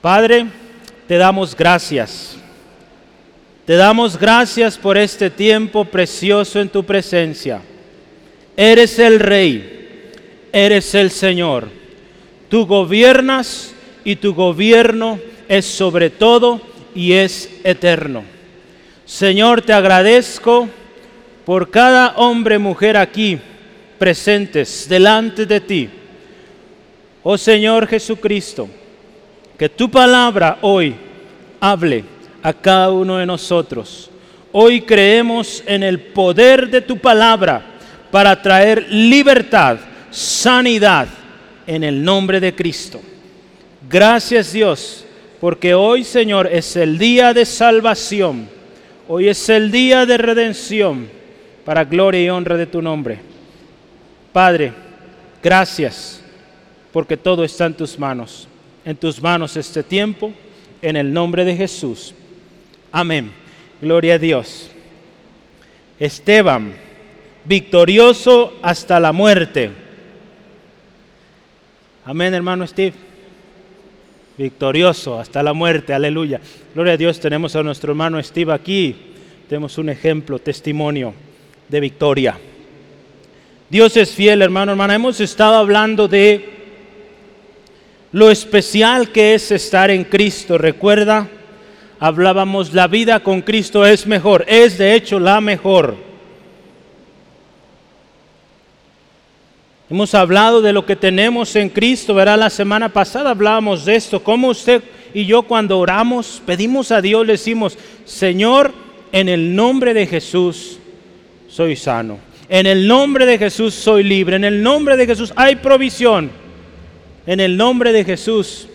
Padre, te damos gracias. Te damos gracias por este tiempo precioso en tu presencia. Eres el Rey, eres el Señor. Tú gobiernas y tu gobierno es sobre todo y es eterno. Señor, te agradezco por cada hombre, mujer aquí presentes delante de ti. Oh Señor Jesucristo, que tu palabra hoy hable a cada uno de nosotros. Hoy creemos en el poder de tu palabra para traer libertad, sanidad en el nombre de Cristo. Gracias Dios, porque hoy Señor es el día de salvación, hoy es el día de redención para gloria y honra de tu nombre. Padre, gracias porque todo está en tus manos. En tus manos este tiempo, en el nombre de Jesús. Amén. Gloria a Dios. Esteban, victorioso hasta la muerte. Amén, hermano Steve. Victorioso hasta la muerte, aleluya. Gloria a Dios, tenemos a nuestro hermano Steve aquí. Tenemos un ejemplo, testimonio de victoria. Dios es fiel, hermano, hermana. Hemos estado hablando de lo especial que es estar en Cristo. Recuerda, hablábamos, la vida con Cristo es mejor, es de hecho la mejor. Hemos hablado de lo que tenemos en Cristo, verá, la semana pasada hablábamos de esto, cómo usted y yo cuando oramos, pedimos a Dios, le decimos, Señor, en el nombre de Jesús soy sano. En el nombre de Jesús soy libre. En el nombre de Jesús hay provisión. En el nombre de Jesús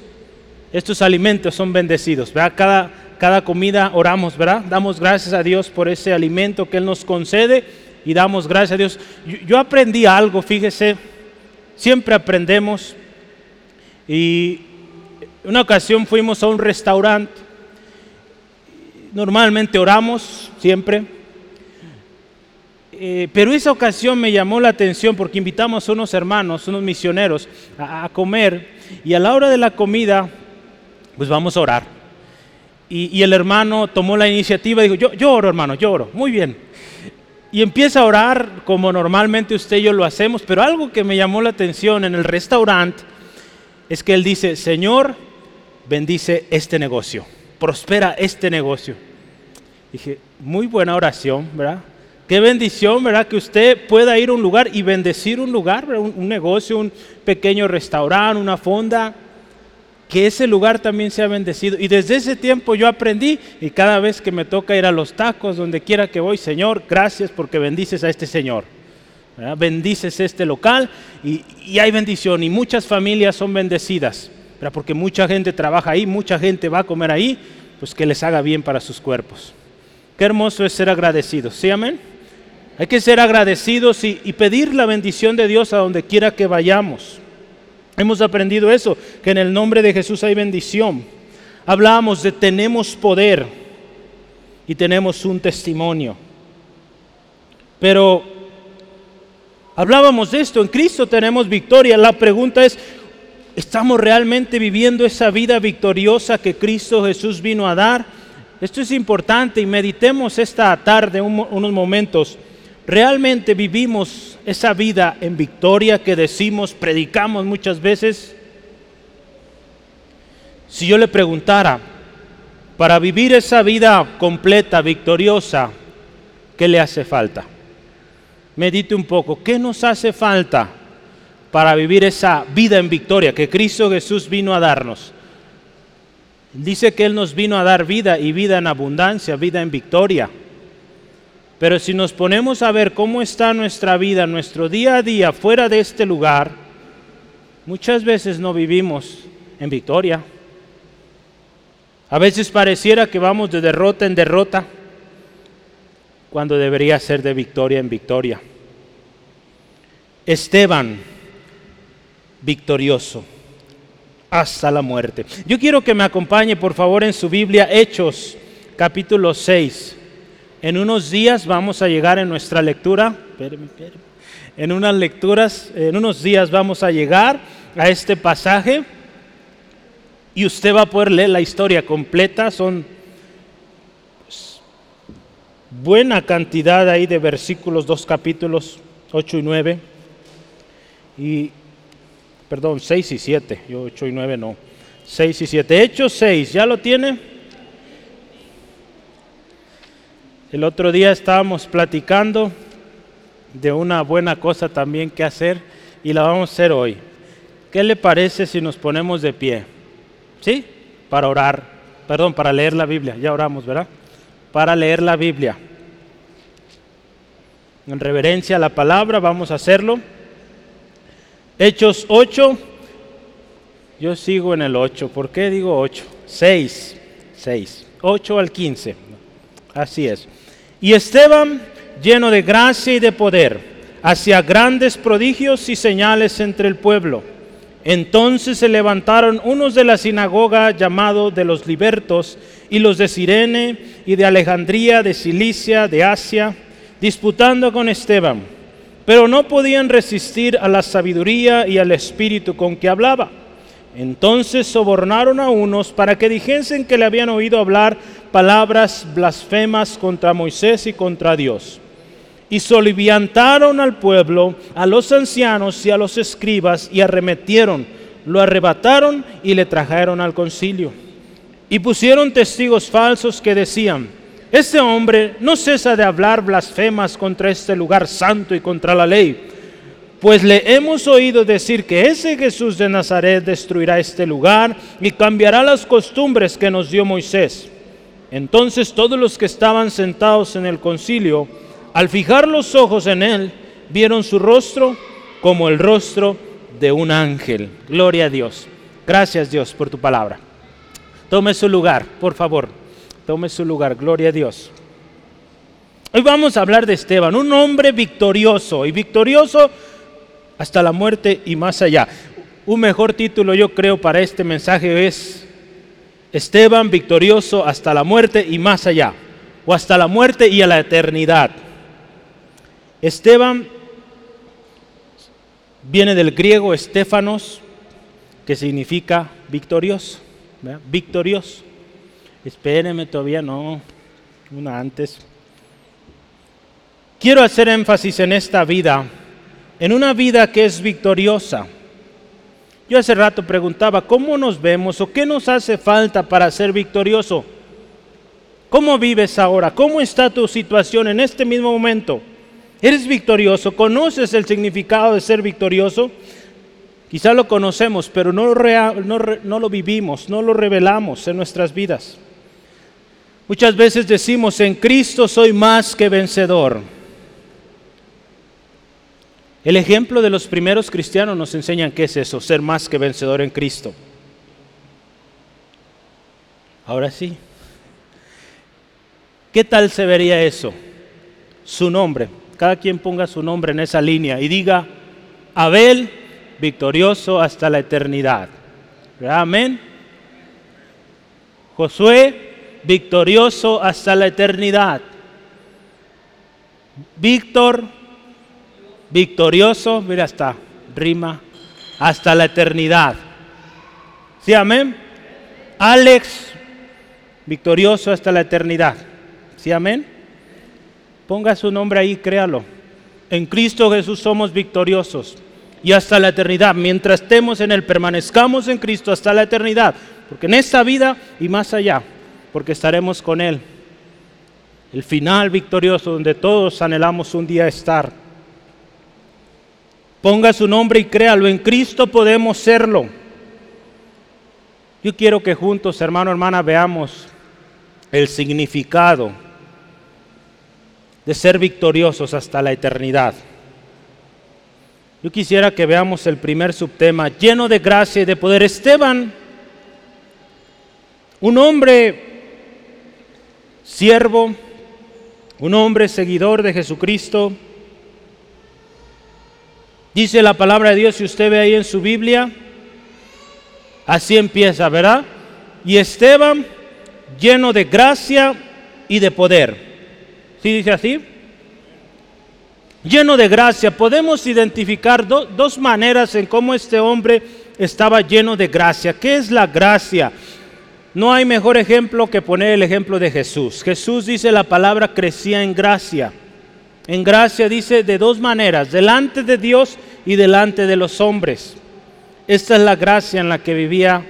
estos alimentos son bendecidos. Cada, cada comida oramos, ¿verdad? Damos gracias a Dios por ese alimento que Él nos concede y damos gracias a Dios. Yo, aprendí algo, fíjese, siempre aprendemos. Y una ocasión fuimos a un restaurante. Normalmente oramos, siempre. Eh, pero esa ocasión me llamó la atención porque invitamos a unos hermanos, unos misioneros, a, comer y a la hora de la comida, pues vamos a orar. Y, el hermano tomó la iniciativa y dijo, yo, yo oro hermano, yo oro, muy bien. Y empieza a orar como normalmente usted y yo lo hacemos, pero algo que me llamó la atención en el restaurante es que él dice, Señor, bendice este negocio, prospera este negocio. Dije, muy buena oración, ¿verdad? Qué bendición, ¿verdad? Que usted pueda ir a un lugar y bendecir un lugar, un, negocio, un pequeño restaurante, una fonda, que ese lugar también sea bendecido. Y desde ese tiempo yo aprendí y cada vez que me toca ir a los tacos, donde quiera que voy, Señor, gracias porque bendices a este Señor. Bendices este local y, y, hay bendición y muchas familias son bendecidas, ¿verdad? porque mucha gente trabaja ahí, mucha gente va a comer ahí, pues que les haga bien para sus cuerpos. Qué hermoso es ser agradecidos, ¿sí amén? Hay que ser agradecidos y, pedir la bendición de Dios a donde quiera que vayamos. Hemos aprendido eso, que en el nombre de Jesús hay bendición. Hablábamos de tenemos poder y tenemos un testimonio. Pero hablábamos de esto, en Cristo tenemos victoria. La pregunta es, ¿estamos realmente viviendo esa vida victoriosa que Cristo Jesús vino a dar? Esto es importante y meditemos esta tarde unos momentos ¿Realmente vivimos esa vida en victoria que decimos, predicamos muchas veces? Si yo le preguntara, para vivir esa vida completa, victoriosa, ¿qué le hace falta? Medite un poco, ¿qué nos hace falta para vivir esa vida en victoria que Cristo Jesús vino a darnos? Dice que Él nos vino a dar vida y vida en abundancia, vida en victoria. Pero si nos ponemos a ver cómo está nuestra vida, nuestro día a día fuera de este lugar, muchas veces no vivimos en victoria. A veces pareciera que vamos de derrota en derrota, cuando debería ser de victoria en victoria. Esteban, victorioso hasta la muerte. Yo quiero que me acompañe, por favor, en su Biblia, Hechos, capítulo 6. En unos días vamos a llegar en nuestra lectura, en unas lecturas, en unos días vamos a llegar a este pasaje. y usted va a poder leer la historia completa. Son buena cantidad ahí de versículos, dos capítulos, 8 y 9. Y, perdón, 6 y 7, yo 8 y 9 no. 6 y 7. Hechos 6, ¿ya lo tiene? El otro día estábamos platicando de una buena cosa también que hacer y la vamos a hacer hoy. ¿Qué le parece si nos ponemos de pie? ¿Sí? Para orar, perdón, para leer la Biblia. Ya oramos, ¿verdad? Para leer la Biblia. En reverencia a la palabra vamos a hacerlo. Hechos 8. Yo sigo en el 8. ¿Por qué digo 8? 6. 6. 8 al 15. Así es. Y Esteban, lleno de gracia y de poder, hacía grandes prodigios y señales entre el pueblo. Entonces se levantaron unos de la sinagoga llamados de los libertos y los de Sirene y de Alejandría, de Cilicia, de Asia, disputando con Esteban, pero no podían resistir a la sabiduría y al espíritu con que hablaba. Entonces sobornaron a unos para que dijesen que le habían oído hablar palabras blasfemas contra Moisés y contra Dios. Y soliviantaron al pueblo, a los ancianos y a los escribas, y arremetieron, lo arrebataron y le trajeron al concilio. Y pusieron testigos falsos que decían, este hombre no cesa de hablar blasfemas contra este lugar santo y contra la ley pues le hemos oído decir que ese Jesús de Nazaret destruirá este lugar y cambiará las costumbres que nos dio Moisés. Entonces todos los que estaban sentados en el concilio, al fijar los ojos en él, vieron su rostro como el rostro de un ángel. Gloria a Dios. Gracias Dios por tu palabra. Tome su lugar, por favor. Tome su lugar. Gloria a Dios. Hoy vamos a hablar de Esteban, un hombre victorioso. Y victorioso hasta la muerte y más allá. Un mejor título yo creo para este mensaje es Esteban victorioso hasta la muerte y más allá, o hasta la muerte y a la eternidad. Esteban viene del griego Estefanos, que significa victorioso, victorioso. Espérenme todavía, no, una antes. Quiero hacer énfasis en esta vida en una vida que es victoriosa. Yo hace rato preguntaba, ¿cómo nos vemos o qué nos hace falta para ser victorioso? ¿Cómo vives ahora? ¿Cómo está tu situación en este mismo momento? ¿Eres victorioso? ¿Conoces el significado de ser victorioso? Quizá lo conocemos, pero no lo, no, no lo vivimos, no lo revelamos en nuestras vidas. Muchas veces decimos, en Cristo soy más que vencedor. El ejemplo de los primeros cristianos nos enseña qué es eso, ser más que vencedor en Cristo. Ahora sí. ¿Qué tal se vería eso? Su nombre. Cada quien ponga su nombre en esa línea y diga, Abel, victorioso hasta la eternidad. Amén. Josué, victorioso hasta la eternidad. Víctor, victorioso, mira hasta rima, hasta la eternidad. ¿Sí, amén? Alex, victorioso hasta la eternidad. ¿Sí, amén? Ponga su nombre ahí, créalo. En Cristo Jesús somos victoriosos y hasta la eternidad. Mientras estemos en Él, permanezcamos en Cristo hasta la eternidad. Porque en esta vida y más allá, porque estaremos con Él. El final victorioso donde todos anhelamos un día estar. Ponga su nombre y créalo, en Cristo podemos serlo. Yo quiero que juntos, hermano, hermana, veamos el significado de ser victoriosos hasta la eternidad. Yo quisiera que veamos el primer subtema, lleno de gracia y de poder. Esteban, un hombre siervo, un hombre seguidor de Jesucristo, Dice la palabra de Dios, si usted ve ahí en su Biblia, así empieza, ¿verdad? Y Esteban, lleno de gracia y de poder. ¿Sí dice así? Lleno de gracia. Podemos identificar dos maneras en cómo este hombre estaba lleno de gracia. ¿Qué es la gracia? No hay mejor ejemplo que poner el ejemplo de Jesús. Jesús dice la palabra crecía en gracia. En gracia dice de dos maneras, delante de Dios y delante de los hombres. Esta es la gracia en la que vivía,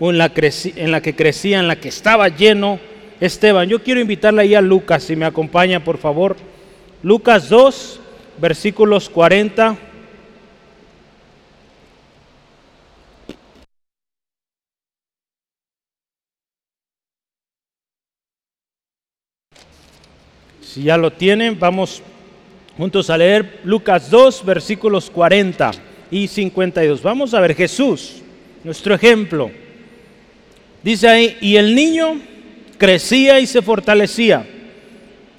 la, en la que crecía, en la que estaba lleno Esteban. Yo quiero invitarle ahí a Lucas, si me acompaña por favor. Lucas 2, versículos 40 Si ya lo tienen, vamos juntos a leer Lucas 2, versículos 40 y 52. Vamos a ver Jesús, nuestro ejemplo. Dice ahí, y el niño crecía y se fortalecía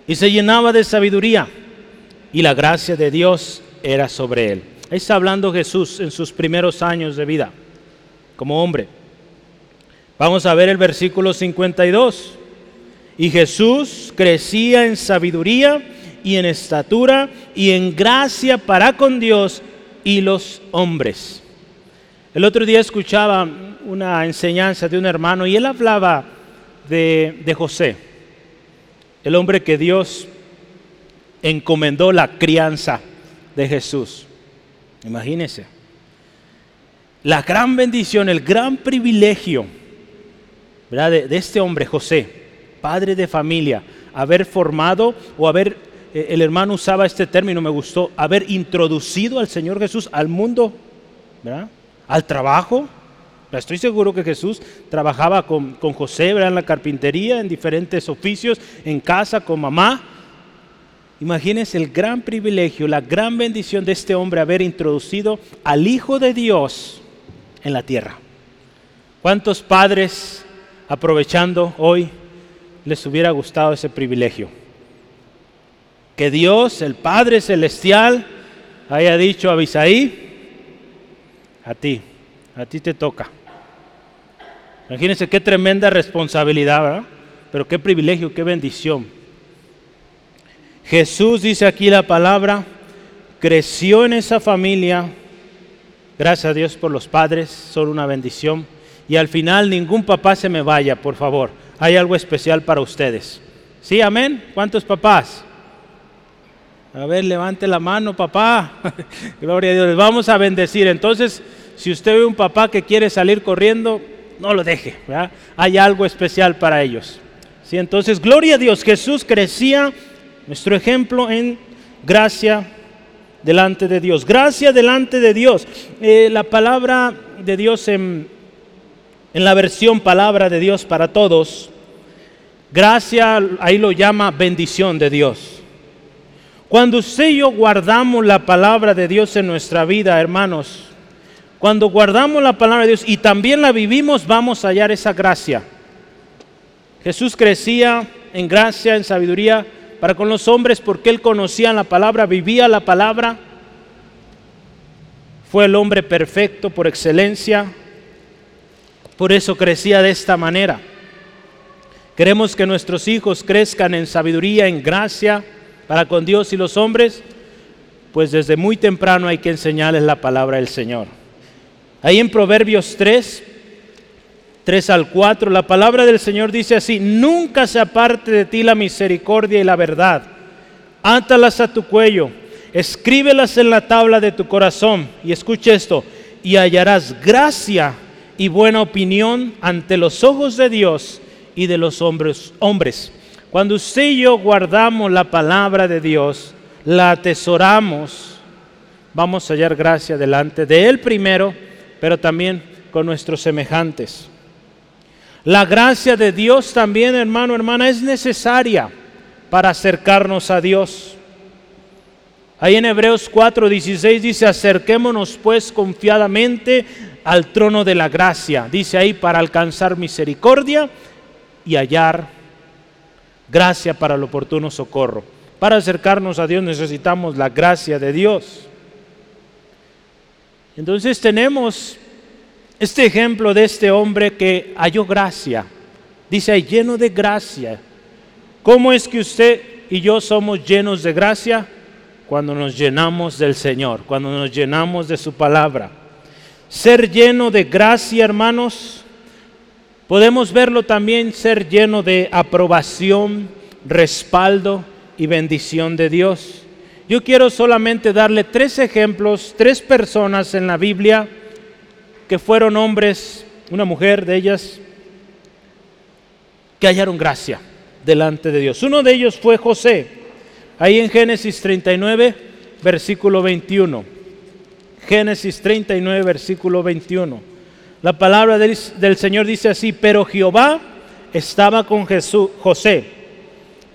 y se llenaba de sabiduría y la gracia de Dios era sobre él. Ahí está hablando Jesús en sus primeros años de vida como hombre. Vamos a ver el versículo 52. Y Jesús crecía en sabiduría y en estatura y en gracia para con Dios y los hombres. El otro día escuchaba una enseñanza de un hermano y él hablaba de, de José, el hombre que Dios encomendó la crianza de Jesús. Imagínense. La gran bendición, el gran privilegio de, de este hombre, José, padre de familia, haber formado o haber, eh, el hermano usaba este término, me gustó, haber introducido al Señor Jesús al mundo, al trabajo. Estoy seguro que Jesús trabajaba con, José en la carpintería, en diferentes oficios, en casa, con mamá. Imagínense el gran privilegio, la gran bendición de este hombre haber introducido al Hijo de Dios en la tierra. ¿Cuántos padres aprovechando hoy les hubiera gustado ese privilegio. Que Dios, el Padre Celestial, haya dicho a Abisaí, a ti, a ti te toca. Imagínense qué tremenda responsabilidad. Pero qué privilegio, qué bendición. Jesús dice aquí la palabra, creció en esa familia, gracias a Dios por los padres, son una bendición. Y al final ningún papá se me vaya, por favor hay algo especial para ustedes. ¿Sí, amén? ¿Cuántos papás? A ver, levante la mano, papá. Gloria a Dios. Vamos a bendecir. Entonces, si usted ve un papá que quiere salir corriendo, no lo deje. Hay algo especial para ellos. ¿Sí? Entonces, gloria a Dios. Jesús crecía, nuestro ejemplo en gracia delante de Dios. Gracia delante de Dios. Eh, la palabra de Dios en en la versión palabra de Dios para todos, gracia ahí lo llama bendición de Dios. Cuando usted y yo guardamos la palabra de Dios en nuestra vida, hermanos, cuando guardamos la palabra de Dios y también la vivimos, vamos a hallar esa gracia. Jesús crecía en gracia, en sabiduría para con los hombres porque él conocía la palabra, vivía la palabra. Fue el hombre perfecto por excelencia, por eso crecía de esta manera. Queremos que nuestros hijos crezcan en sabiduría, en gracia para con Dios y los hombres, pues desde muy temprano hay que enseñarles la palabra del Señor. Ahí en Proverbios 3, 3 al 4, la palabra del Señor dice así, nunca se aparte de ti la misericordia y la verdad, átalas a tu cuello, escríbelas en la tabla de tu corazón, y escuche esto, y hallarás gracia y buena opinión ante los ojos de Dios y de los hombres. hombres. Cuando usted y yo guardamos la palabra de Dios, la atesoramos, vamos a hallar gracia delante de Él primero, pero también con nuestros semejantes. La gracia de Dios también, hermano, hermana, es necesaria para acercarnos a Dios. Ahí en Hebreos 4:16 dice, acerquémonos pues confiadamente al trono de la gracia, dice ahí, para alcanzar misericordia y hallar gracia para el oportuno socorro. Para acercarnos a Dios necesitamos la gracia de Dios. Entonces tenemos este ejemplo de este hombre que halló gracia. Dice ahí, lleno de gracia. ¿Cómo es que usted y yo somos llenos de gracia? Cuando nos llenamos del Señor, cuando nos llenamos de su palabra. Ser lleno de gracia, hermanos, podemos verlo también ser lleno de aprobación, respaldo y bendición de Dios. Yo quiero solamente darle tres ejemplos, tres personas en la Biblia que fueron hombres, una mujer de ellas, que hallaron gracia delante de Dios. Uno de ellos fue José, ahí en Génesis 39, versículo 21. Génesis 39, versículo 21. La palabra del, del Señor dice así, pero Jehová estaba con José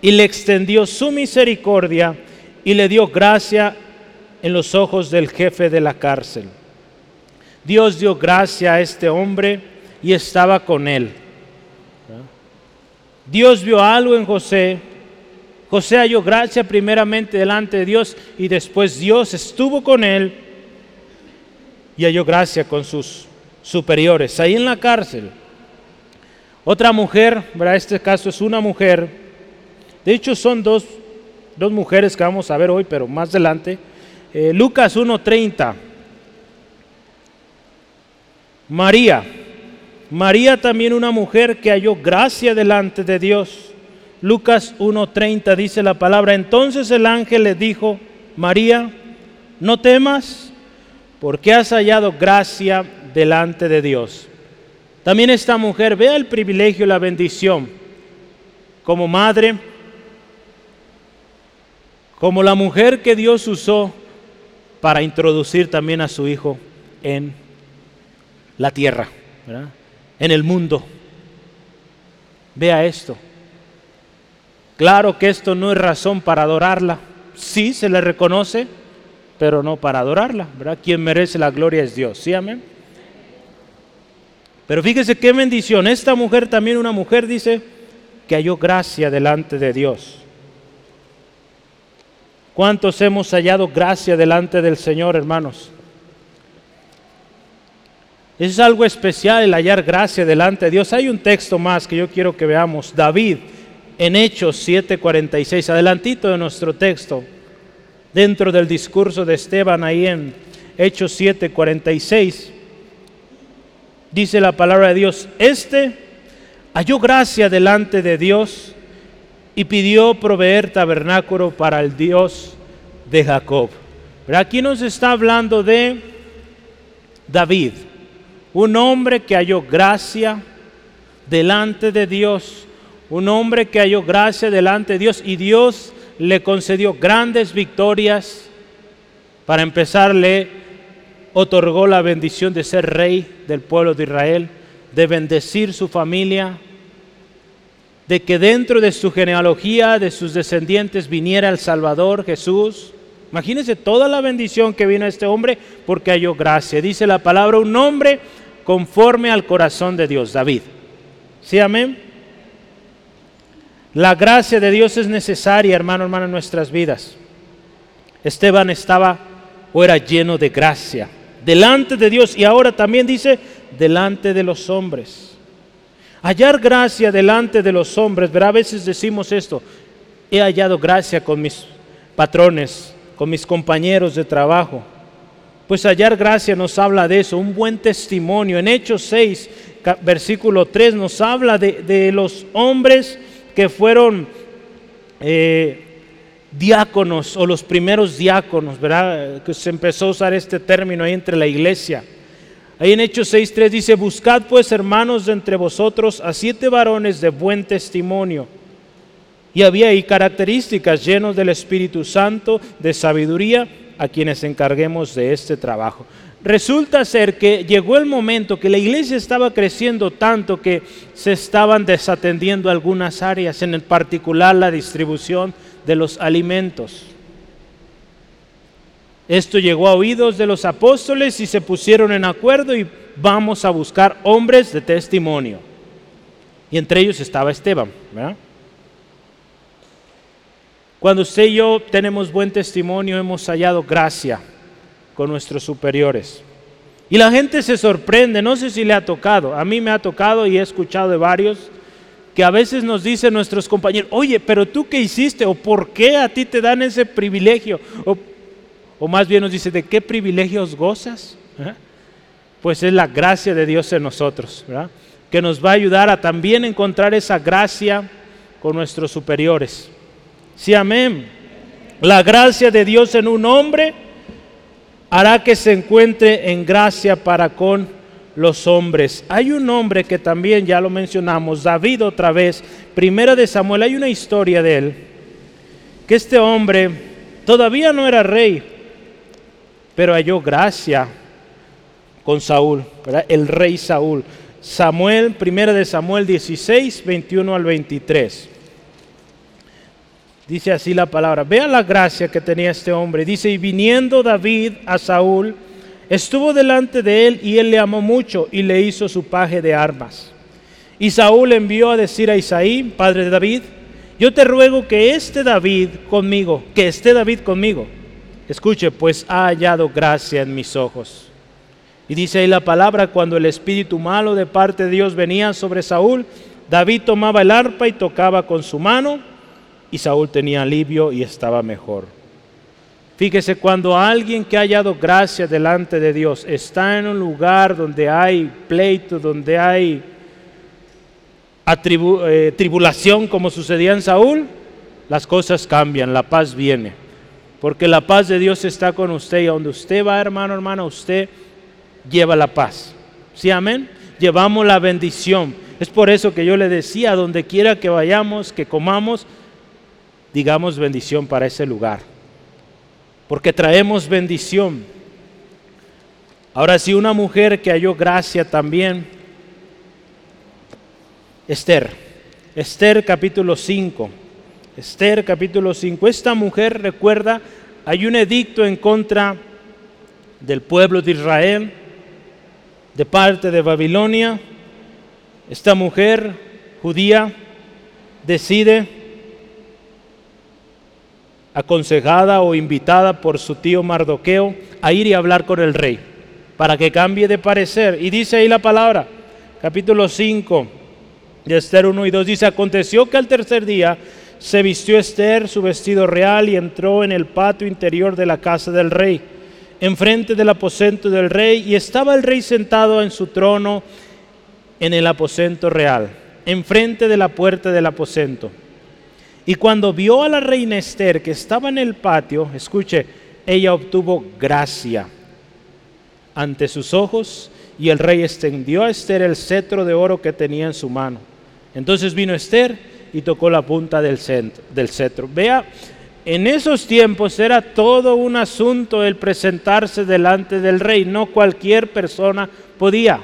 y le extendió su misericordia y le dio gracia en los ojos del jefe de la cárcel. Dios dio gracia a este hombre y estaba con él. Dios vio algo en José. José halló gracia primeramente delante de Dios y después Dios estuvo con él y halló gracia con sus superiores, ahí en la cárcel. Otra mujer, ¿verdad? este caso es una mujer, de hecho son dos, dos mujeres que vamos a ver hoy, pero más adelante. Eh, Lucas 1.30. María, María también una mujer que halló gracia delante de Dios. Lucas 1.30 dice la palabra, entonces el ángel le dijo, María, no temas, porque has hallado gracia delante de Dios. También esta mujer, vea el privilegio y la bendición como madre, como la mujer que Dios usó para introducir también a su hijo en la tierra, en el mundo. Vea esto. Claro que esto no es razón para adorarla. Sí se le reconoce, pero no para adorarla. ¿verdad? Quien merece la gloria es Dios. ¿Sí, amén? Pero fíjese qué bendición. Esta mujer también, una mujer, dice que halló gracia delante de Dios. ¿Cuántos hemos hallado gracia delante del Señor, hermanos? Es algo especial el hallar gracia delante de Dios. Hay un texto más que yo quiero que veamos. David, en Hechos 7:46, adelantito de nuestro texto, dentro del discurso de Esteban, ahí en Hechos 7:46, dice la palabra de Dios, este halló gracia delante de Dios y pidió proveer tabernáculo para el Dios de Jacob. Pero aquí nos está hablando de David un hombre que halló gracia delante de Dios, un hombre que halló gracia delante de Dios y Dios le concedió grandes victorias. Para empezar, le otorgó la bendición de ser rey del pueblo de Israel, de bendecir su familia, de que dentro de su genealogía, de sus descendientes, viniera el Salvador Jesús. Imagínense toda la bendición que vino a este hombre porque halló gracia. Dice la palabra, un hombre conforme al corazón de Dios, David. ¿Sí, amén? La gracia de Dios es necesaria, hermano, hermano, en nuestras vidas. Esteban estaba o era lleno de gracia delante de Dios y ahora también dice delante de los hombres. Hallar gracia delante de los hombres, verá, a veces decimos esto, he hallado gracia con mis patrones, con mis compañeros de trabajo, pues hallar gracia nos habla de eso, un buen testimonio. En Hechos 6, versículo 3, nos habla de, los hombres que fueron eh, diáconos o los primeros diáconos, ¿verdad? Que se empezó a usar este término ahí entre la iglesia. Ahí en Hechos 6.3 dice, buscad pues hermanos de entre vosotros a siete varones de buen testimonio. Y había ahí características llenos del Espíritu Santo, de sabiduría a quienes encarguemos de este trabajo. Resulta ser que llegó el momento que la iglesia estaba creciendo tanto que se estaban desatendiendo algunas áreas, en particular la distribución de los alimentos. Esto llegó a oídos de los apóstoles y se pusieron en acuerdo y vamos a buscar hombres de testimonio. Y entre ellos estaba Esteban. ¿verdad? Cuando usted y yo tenemos buen testimonio, hemos hallado gracia con nuestros superiores. Y la gente se sorprende, no sé si le ha tocado, a mí me ha tocado y he escuchado de varios que a veces nos dicen nuestros compañeros, oye, pero tú qué hiciste o por qué a ti te dan ese privilegio. O, más bien nos dice, ¿de qué privilegios gozas? pues es la gracia de Dios en nosotros, que nos va a ayudar a también encontrar esa gracia con nuestros superiores. Sí, amén. La gracia de Dios en un hombre hará que se encuentre en gracia para con los hombres. Hay un hombre que también ya lo mencionamos, David otra vez, primera de Samuel, hay una historia de él, que este hombre todavía no era rey, pero halló gracia con Saúl, el rey Saúl. Samuel, primera de Samuel 16, 21 al 23. Dice así la palabra. Vea la gracia que tenía este hombre. Dice, y viniendo David a Saúl, estuvo delante de él y él le amó mucho y le hizo su paje de armas. Y Saúl envió a decir a Isaí, padre de David, yo te ruego que esté David conmigo, que esté David conmigo. Escuche, pues ha hallado gracia en mis ojos. Y dice ahí la palabra, cuando el espíritu malo de parte de Dios venía sobre Saúl, David tomaba el arpa y tocaba con su mano, y Saúl tenía alivio y estaba mejor. Fíjese, cuando alguien que ha hallado gracia delante de Dios está en un lugar donde hay pleito, donde hay eh, tribulación como sucedía en Saúl, las cosas cambian, la paz viene. Porque la paz de Dios está con usted y donde usted va, hermano, hermana, usted lleva la paz. ¿Sí, amén? Llevamos la bendición. Es por eso que yo le decía, donde quiera que vayamos, que comamos, digamos bendición para ese lugar porque traemos bendición. Ahora si una mujer que halló gracia también, Esther, Esther capítulo 5, Esther capítulo 5, esta mujer recuerda, hay un edicto en contra del pueblo de Israel, de parte de Babilonia, esta mujer judía decide aconsejada o invitada por su tío Mardoqueo a ir y hablar con el rey para que cambie de parecer. Y dice ahí la palabra, capítulo 5 de Esther 1 y 2, dice, aconteció que al tercer día se vistió Esther su vestido real y entró en el patio interior de la casa del rey, enfrente del aposento del rey, y estaba el rey sentado en su trono en el aposento real, enfrente de la puerta del aposento. Y cuando vio a la reina Esther que estaba en el patio, escuche, ella obtuvo gracia ante sus ojos y el rey extendió a Esther el cetro de oro que tenía en su mano. Entonces vino Esther y tocó la punta del, cetro. Vea, en esos tiempos era todo un asunto el presentarse delante del rey, no cualquier persona podía.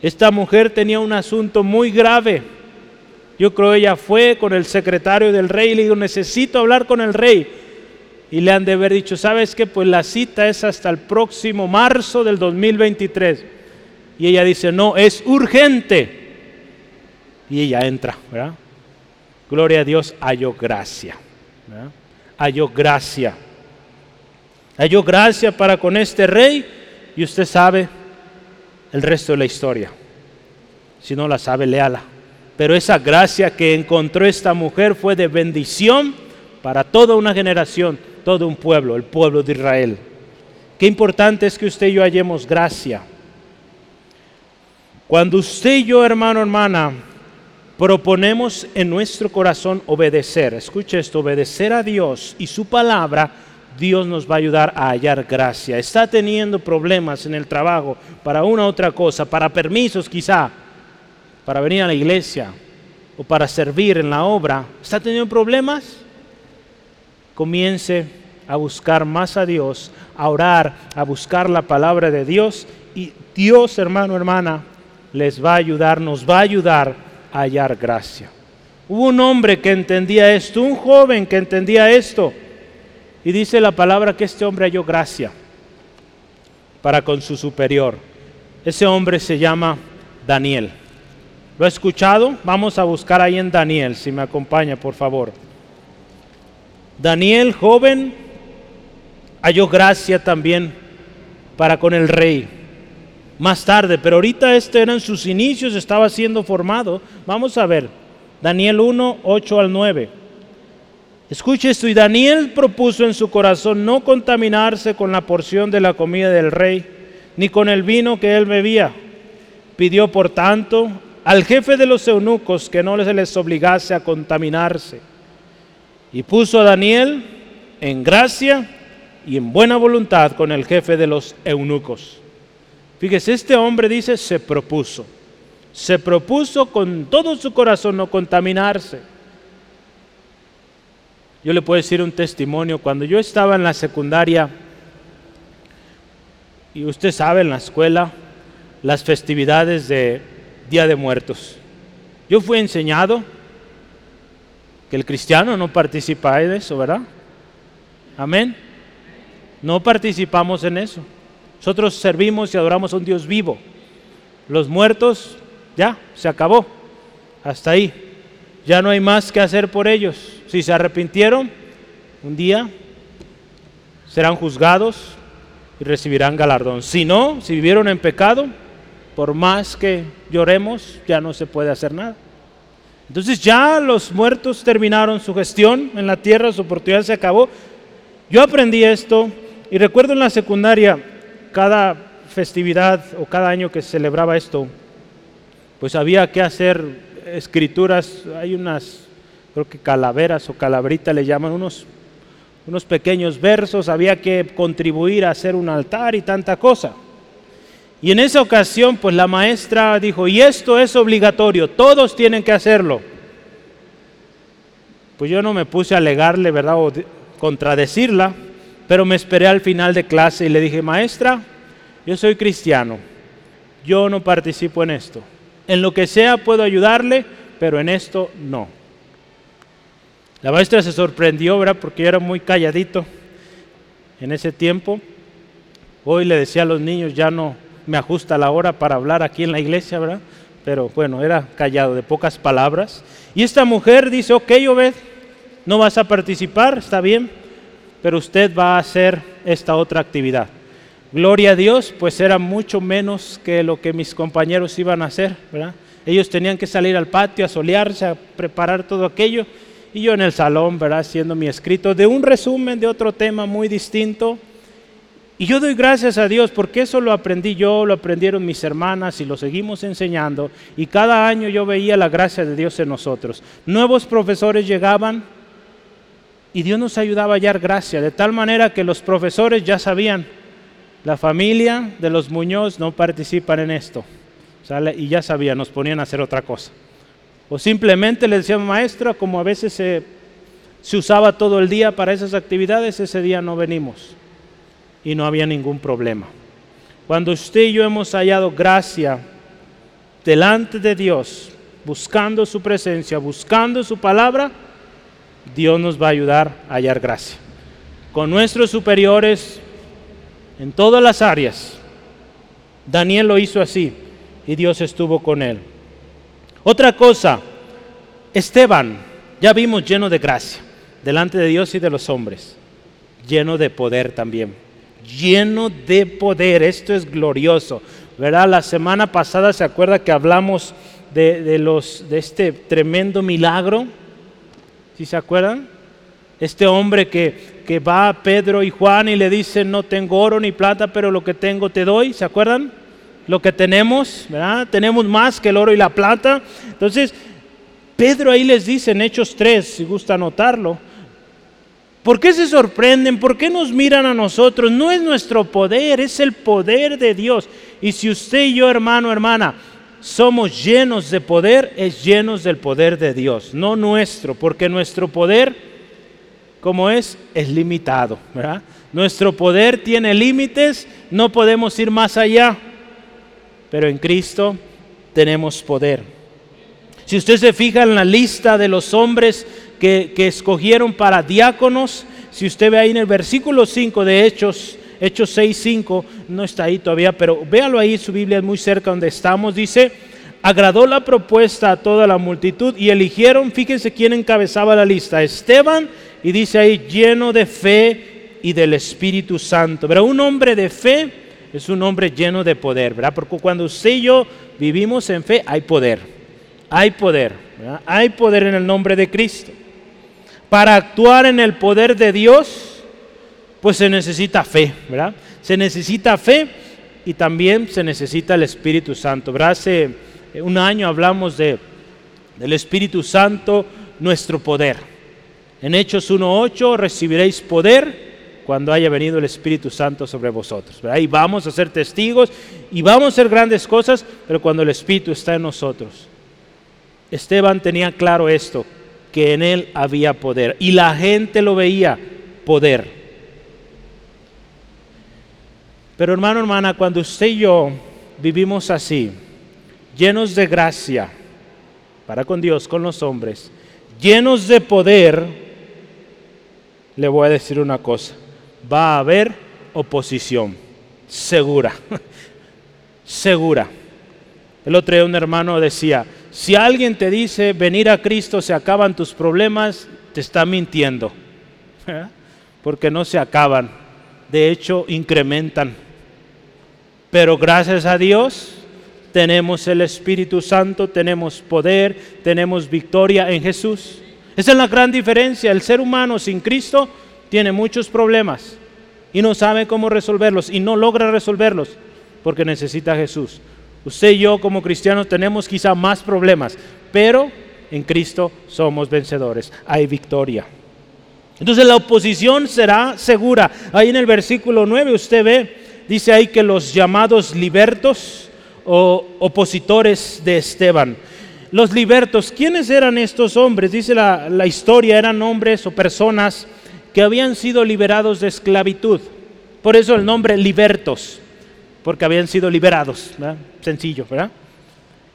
Esta mujer tenía un asunto muy grave yo creo ella fue con el secretario del rey y le dijo, necesito hablar con el rey. Y le han de haber dicho, ¿sabes qué? Pues la cita es hasta el próximo marzo del 2023. Y ella dice, no, es urgente. Y ella entra, ¿verdad? Gloria a Dios, halló gracia. Halló gracia. Halló gracia para con este rey y usted sabe el resto de la historia. Si no la sabe, léala pero esa gracia que encontró esta mujer fue de bendición para toda una generación, todo un pueblo, el pueblo de Israel. Qué importante es que usted y yo hallemos gracia. Cuando usted y yo, hermano, hermana, proponemos en nuestro corazón obedecer, escuche esto, obedecer a Dios y su palabra, Dios nos va a ayudar a hallar gracia. Está teniendo problemas en el trabajo para una u otra cosa, para permisos quizá, para venir a la iglesia o para servir en la obra, está teniendo problemas, comience a buscar más a Dios, a orar, a buscar la palabra de Dios y Dios, hermano, hermana, les va a ayudar, nos va a ayudar a hallar gracia. Hubo un hombre que entendía esto, un joven que entendía esto, y dice la palabra que este hombre halló gracia para con su superior. Ese hombre se llama Daniel. ¿Lo ha escuchado? Vamos a buscar ahí en Daniel, si me acompaña, por favor. Daniel, joven, halló gracia también para con el rey. Más tarde, pero ahorita este eran sus inicios, estaba siendo formado. Vamos a ver, Daniel 1, 8 al 9. Escuche esto, y Daniel propuso en su corazón no contaminarse con la porción de la comida del rey ni con el vino que él bebía. Pidió, por tanto, al jefe de los eunucos que no se les obligase a contaminarse. Y puso a Daniel en gracia y en buena voluntad con el jefe de los eunucos. Fíjese, este hombre dice, se propuso. Se propuso con todo su corazón no contaminarse. Yo le puedo decir un testimonio. Cuando yo estaba en la secundaria, y usted sabe, en la escuela, las festividades de Día de Muertos. Yo fui enseñado que el cristiano no participa en eso, ¿verdad? Amén. No participamos en eso. Nosotros servimos y adoramos a un Dios vivo. Los muertos, ya, se acabó. Hasta ahí. Ya no hay más que hacer por ellos. Si se arrepintieron, un día serán juzgados y recibirán galardón. Si no, si vivieron en pecado, por más que lloremos, ya no se puede hacer nada. Entonces ya los muertos terminaron su gestión en la tierra, su oportunidad se acabó. Yo aprendí esto y recuerdo en la secundaria, cada festividad o cada año que se celebraba esto, pues había que hacer escrituras, hay unas, creo que calaveras o calabrita le llaman, unos, unos pequeños versos, había que contribuir a hacer un altar y tanta cosa. Y en esa ocasión, pues la maestra dijo, y esto es obligatorio, todos tienen que hacerlo. Pues yo no me puse a alegarle, ¿verdad? O contradecirla, pero me esperé al final de clase y le dije, maestra, yo soy cristiano, yo no participo en esto. En lo que sea puedo ayudarle, pero en esto no. La maestra se sorprendió, ¿verdad? Porque yo era muy calladito en ese tiempo. Hoy le decía a los niños, ya no me ajusta la hora para hablar aquí en la iglesia, ¿verdad? Pero bueno, era callado, de pocas palabras. Y esta mujer dice, ok, Obed, no vas a participar, está bien, pero usted va a hacer esta otra actividad. Gloria a Dios, pues era mucho menos que lo que mis compañeros iban a hacer, ¿verdad? Ellos tenían que salir al patio a solearse, a preparar todo aquello, y yo en el salón, ¿verdad? Haciendo mi escrito de un resumen de otro tema muy distinto, y yo doy gracias a Dios porque eso lo aprendí yo, lo aprendieron mis hermanas y lo seguimos enseñando. Y cada año yo veía la gracia de Dios en nosotros. Nuevos profesores llegaban y Dios nos ayudaba a hallar gracia, de tal manera que los profesores ya sabían, la familia de los Muñoz no participan en esto. Y ya sabían, nos ponían a hacer otra cosa. O simplemente le decían, maestro, como a veces se usaba todo el día para esas actividades, ese día no venimos y no había ningún problema. Cuando usted y yo hemos hallado gracia delante de Dios, buscando su presencia, buscando su palabra, Dios nos va a ayudar a hallar gracia. Con nuestros superiores en todas las áreas. Daniel lo hizo así y Dios estuvo con él. Otra cosa, Esteban, ya vimos lleno de gracia, delante de Dios y de los hombres, lleno de poder también lleno de poder. Esto es glorioso. ¿Verdad? La semana pasada se acuerda que hablamos de, los, de este tremendo milagro. ¿Sí se acuerdan? Este hombre que, que va a Pedro y Juan y le dice, no tengo oro ni plata, pero lo que tengo te doy. ¿Se acuerdan? Lo que tenemos, ¿verdad? Tenemos más que el oro y la plata. Entonces, Pedro ahí les dice en Hechos 3, si gusta anotarlo, ¿Por qué se sorprenden? ¿Por qué nos miran a nosotros? No es nuestro poder, es el poder de Dios. Y si usted y yo, hermano, hermana, somos llenos de poder, es llenos del poder de Dios, no nuestro, porque nuestro poder, como es, es limitado. ¿verdad? Nuestro poder tiene límites, no podemos ir más allá, pero en Cristo tenemos poder. Si usted se fija en la lista de los hombres que, escogieron para diáconos. Si usted ve ahí en el versículo 5 de Hechos, Hechos 6, 5, no está ahí todavía, pero véalo ahí, su Biblia es muy cerca donde estamos, dice, agradó la propuesta a toda la multitud y eligieron, fíjense quién encabezaba la lista, Esteban, y dice ahí, lleno de fe y del Espíritu Santo. Pero un hombre de fe es un hombre lleno de poder, ¿verdad? Porque cuando usted y yo vivimos en fe, hay poder, hay poder, hay poder en el nombre de Cristo. Para actuar en el poder de Dios, pues se necesita fe, ¿verdad? Se necesita fe y también se necesita el Espíritu Santo. Hace un año hablamos de, del Espíritu Santo, nuestro poder. En Hechos 1.8 recibiréis poder cuando haya venido el Espíritu Santo sobre vosotros. Y vamos a ser testigos y vamos a hacer grandes cosas, pero cuando el Espíritu está en nosotros. Esteban tenía claro esto, que en él había poder y la gente lo veía poder. Pero hermano, hermana, cuando usted y yo vivimos así, llenos de gracia, para con Dios, con los hombres, llenos de poder, le voy a decir una cosa, va a haber oposición, segura, segura. El otro día un hermano decía, si alguien te dice venir a Cristo se acaban tus problemas, te está mintiendo, porque no se acaban, de hecho incrementan. Pero gracias a Dios tenemos el Espíritu Santo, tenemos poder, tenemos victoria en Jesús. Esa es la gran diferencia. El ser humano sin Cristo tiene muchos problemas y no sabe cómo resolverlos y no logra resolverlos porque necesita a Jesús. Usted y yo como cristianos tenemos quizá más problemas, pero en Cristo somos vencedores. Hay victoria. Entonces la oposición será segura. Ahí en el versículo 9 usted ve, dice ahí que los llamados libertos, o opositores de Esteban. Los libertos, ¿quiénes eran estos hombres? Dice la, historia, eran hombres o personas que habían sido liberados de esclavitud. Por eso el nombre libertos, porque habían sido liberados. Sencillo, ¿verdad?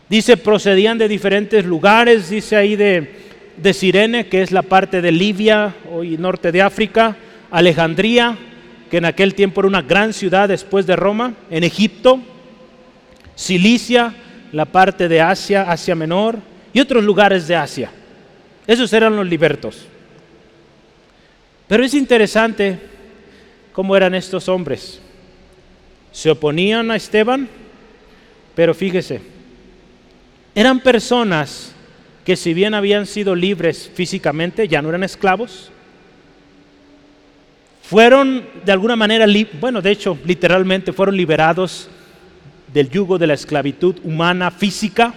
Dice, procedían de diferentes lugares, dice ahí de, de Sirene, que es la parte de Libia, hoy norte de África, Alejandría, que en aquel tiempo era una gran ciudad después de Roma, en Egipto, Cilicia, la parte de Asia, Asia Menor y otros lugares de Asia. Esos eran los libertos. Pero es interesante cómo eran estos hombres. Se oponían a Esteban, pero fíjese, eran personas que si bien habían sido libres físicamente, ya no eran esclavos, fueron de alguna manera, bueno, de hecho, literalmente fueron liberados del yugo de la esclavitud humana física,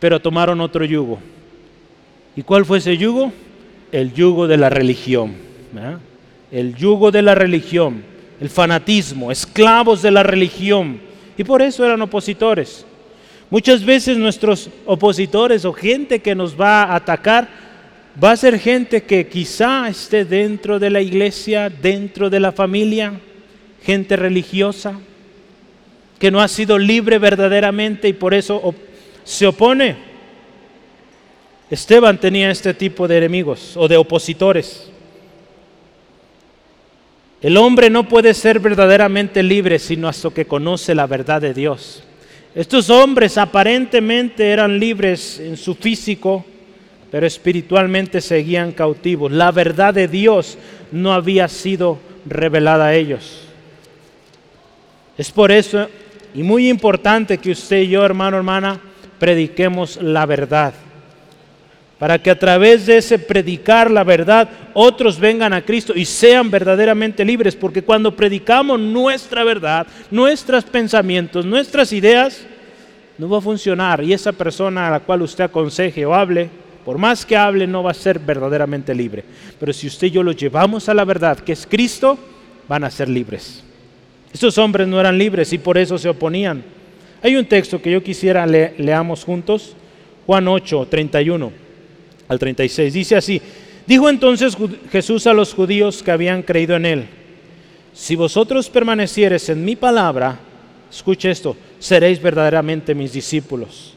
pero tomaron otro yugo. ¿Y cuál fue ese yugo? El yugo de la religión. El yugo de la religión, el fanatismo, esclavos de la religión. Y por eso eran opositores. Muchas veces nuestros opositores o gente que nos va a atacar va a ser gente que quizá esté dentro de la iglesia, dentro de la familia, gente religiosa, que no ha sido libre verdaderamente y por eso se opone. Esteban tenía este tipo de enemigos o de opositores. El hombre no puede ser verdaderamente libre sino hasta que conoce la verdad de Dios. Estos hombres aparentemente eran libres en su físico, pero espiritualmente seguían cautivos. La verdad de Dios no había sido revelada a ellos. Es por eso y muy importante que usted y yo, hermano, hermana, prediquemos la verdad. Para que a través de ese predicar la verdad, otros vengan a Cristo y sean verdaderamente libres. Porque cuando predicamos nuestra verdad, nuestros pensamientos, nuestras ideas, no va a funcionar. Y esa persona a la cual usted aconseje o hable, por más que hable, no va a ser verdaderamente libre. Pero si usted y yo lo llevamos a la verdad, que es Cristo, van a ser libres. Estos hombres no eran libres y por eso se oponían. Hay un texto que yo quisiera leamos juntos, Juan 8, 31 al 36. Dice así, dijo entonces Jesús a los judíos que habían creído en él, si vosotros permaneciereis en mi palabra, escuche esto, seréis verdaderamente mis discípulos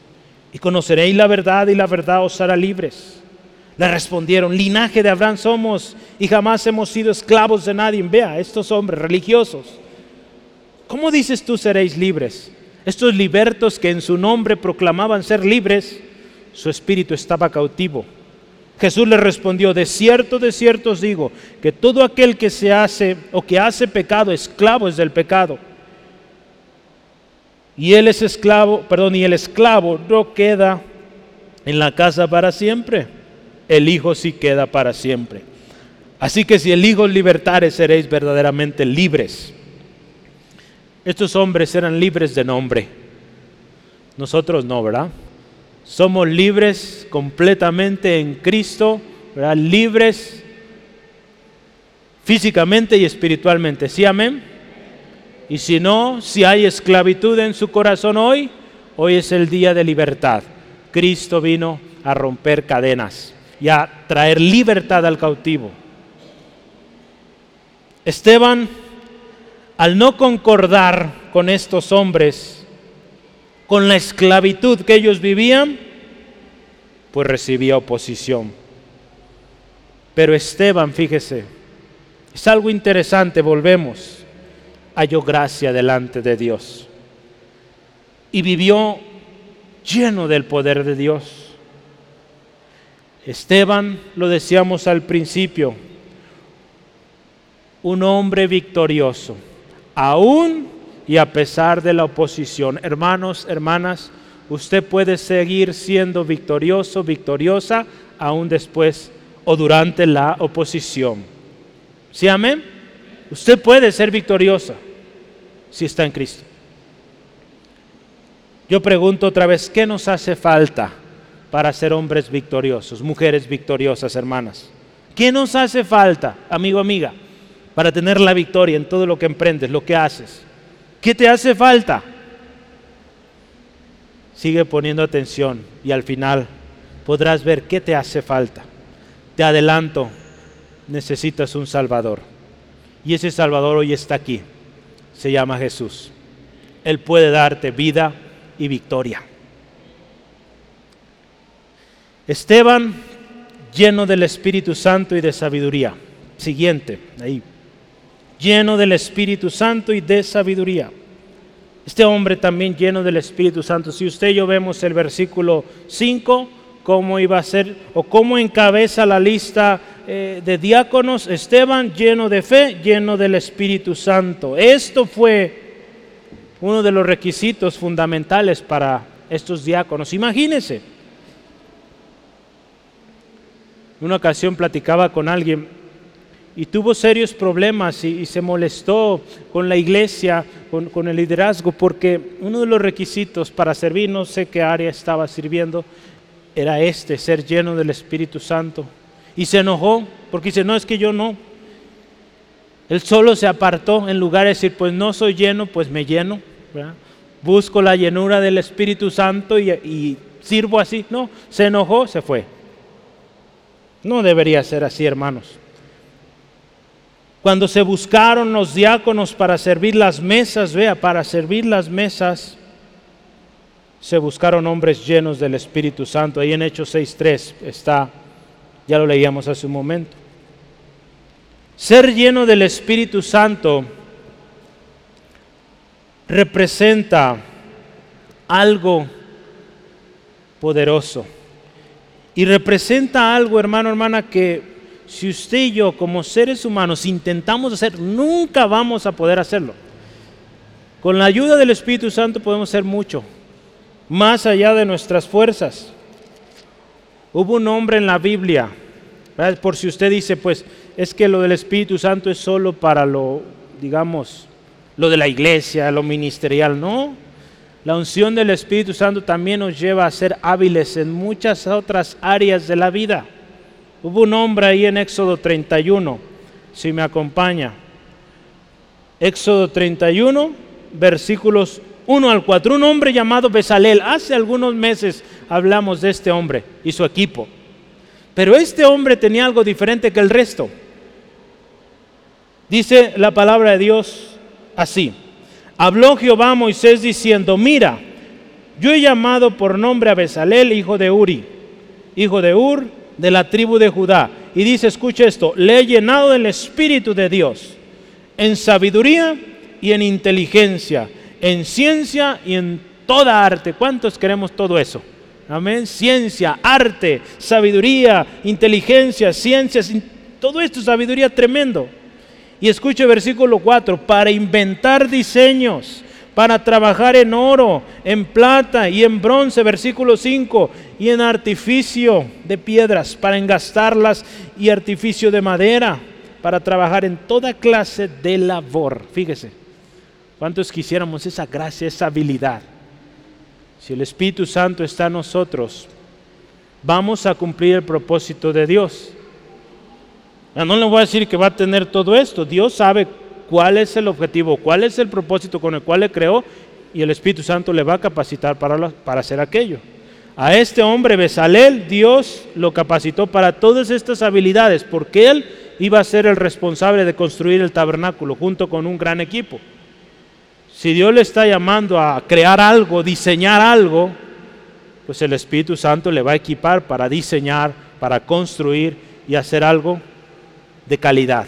y conoceréis la verdad y la verdad os hará libres. Le respondieron, linaje de Abraham somos y jamás hemos sido esclavos de nadie. Vea, estos hombres religiosos ¿Cómo dices tú seréis libres? Estos libertos que en su nombre proclamaban ser libres, su espíritu estaba cautivo. Jesús le respondió, de cierto, de cierto os digo, que todo aquel que se hace o que hace pecado, esclavo es del pecado. Y él es esclavo, perdón, y el esclavo no queda en la casa para siempre, el Hijo sí queda para siempre. Así que si el Hijo libertare, seréis verdaderamente libres. Estos hombres eran libres de nombre. Nosotros no, ¿verdad? Somos libres completamente en Cristo. Libres físicamente y espiritualmente. ¿Sí, amén? Y si no, si hay esclavitud en su corazón hoy, hoy es el día de libertad. Cristo vino a romper cadenas y a traer libertad al cautivo. Esteban, al no concordar con estos hombres, con la esclavitud que ellos vivían, pues recibía oposición. Pero Esteban, fíjese, es algo interesante, volvemos, halló gracia delante de Dios y vivió lleno del poder de Dios. Esteban, lo decíamos al principio, un hombre victorioso, aún y a pesar de la oposición. Hermanos, hermanas, usted puede seguir siendo victorioso, victoriosa, aún después o durante la oposición. ¿Sí, amén? Usted puede ser victoriosa si está en Cristo. Yo pregunto otra vez, ¿qué nos hace falta para ser hombres victoriosos, mujeres victoriosas, hermanas? ¿Qué nos hace falta, amigo, amiga, para tener la victoria en todo lo que emprendes, lo que haces? ¿Qué te hace falta? Sigue poniendo atención y al final podrás ver qué te hace falta. Te adelanto, necesitas un Salvador. Y ese Salvador hoy está aquí. Se llama Jesús. Él puede darte vida y victoria. Esteban, lleno del Espíritu Santo y de sabiduría. Siguiente, ahí. Lleno del Espíritu Santo y de sabiduría. Este hombre también lleno del Espíritu Santo. Si usted y yo vemos el versículo 5, cómo iba a ser o cómo encabeza la lista eh, de diáconos, Esteban lleno de fe, lleno del Espíritu Santo. Esto fue uno de los requisitos fundamentales para estos diáconos. Imagínense, una ocasión platicaba con alguien y tuvo serios problemas y, se molestó con la iglesia, con, el liderazgo, porque uno de los requisitos para servir, no sé qué área estaba sirviendo, era este, ser lleno del Espíritu Santo. Y se enojó porque dice, no, es que yo no. Él solo se apartó en lugar de decir, pues no soy lleno, pues me lleno. Busco la llenura del Espíritu Santo y, y sirvo así. No, se enojó, se fue. No debería ser así, hermanos. Cuando se buscaron los diáconos para servir las mesas, vea, para servir las mesas, se buscaron hombres llenos del Espíritu Santo. Ahí en Hechos 6.3 está ya lo leíamos hace un momento. Ser lleno del Espíritu Santo representa algo poderoso. Y representa algo, hermano, hermana, que si usted y yo como seres humanos intentamos hacer, nunca vamos a poder hacerlo. Con la ayuda del Espíritu Santo podemos hacer mucho, más allá de nuestras fuerzas. Hubo un hombre en la Biblia, por si usted dice, pues es que lo del Espíritu Santo es solo para lo, digamos, lo de la iglesia, lo ministerial. No, la unción del Espíritu Santo también nos lleva a ser hábiles en muchas otras áreas de la vida. Hubo un hombre ahí en Éxodo 31, si me acompaña. Éxodo 31, versículos 1 al 4. Un hombre llamado Besalel. Hace algunos meses hablamos de este hombre y su equipo. Pero este hombre tenía algo diferente que el resto. Dice la palabra de Dios así. Habló Jehová a Moisés diciendo, mira, yo he llamado por nombre a Besalel, hijo de Uri, hijo de Ur, de la tribu de Judá. Y dice, escucha esto, le he llenado del Espíritu de Dios, en sabiduría y en inteligencia, en ciencia y en toda arte. ¿Cuántos queremos todo eso? Amén. Ciencia, arte, sabiduría, inteligencia, ciencias, todo esto es sabiduría tremendo. Y escuche versículo 4, para inventar diseños, para trabajar en oro, en plata y en bronce, versículo 5, y en artificio de piedras, para engastarlas y artificio de madera, para trabajar en toda clase de labor. Fíjese ¿Cuántos quisiéramos esa gracia, esa habilidad? Si el Espíritu Santo está en nosotros, vamos a cumplir el propósito de Dios. No le voy a decir que va a tener todo esto. Dios sabe cuál es el objetivo, cuál es el propósito con el cual le creó y el Espíritu Santo le va a capacitar para, para hacer aquello. A este hombre Besalel, Dios lo capacitó para todas estas habilidades, porque él iba a ser el responsable de construir el tabernáculo junto con un gran equipo. Si Dios le está llamando a crear algo, diseñar algo, pues el Espíritu Santo le va a equipar para diseñar, para construir y hacer algo de calidad.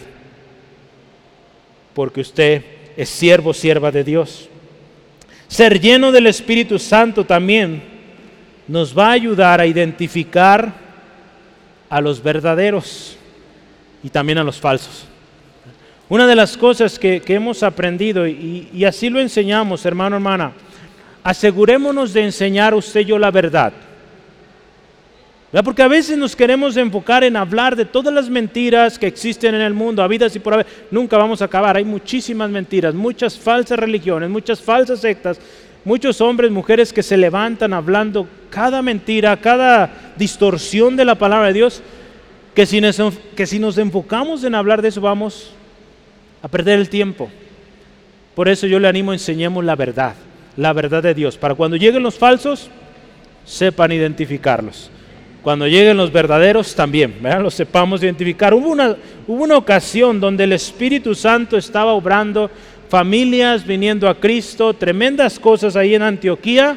Porque usted es siervo, sierva de Dios. Ser lleno del Espíritu Santo también nos va a ayudar a identificar a los verdaderos y también a los falsos. Una de las cosas que, hemos aprendido, y, así lo enseñamos, hermano, hermana, asegurémonos de enseñar usted y yo la verdad. Porque a veces nos queremos enfocar en hablar de todas las mentiras que existen en el mundo, habidas y por haber. Nunca vamos a acabar. Hay muchísimas mentiras, muchas falsas religiones, muchas falsas sectas, muchos hombres, mujeres que se levantan hablando cada mentira, cada distorsión de la palabra de Dios, que si que si nos enfocamos en hablar de eso vamos a perder el tiempo. Por eso yo le animo, enseñemos la verdad, la verdad de Dios, para cuando lleguen los falsos, sepan identificarlos. Cuando lleguen los verdaderos también, los sepamos identificar. Hubo una, hubo una ocasión donde el Espíritu Santo estaba obrando, familias viniendo a Cristo, tremendas cosas ahí en Antioquía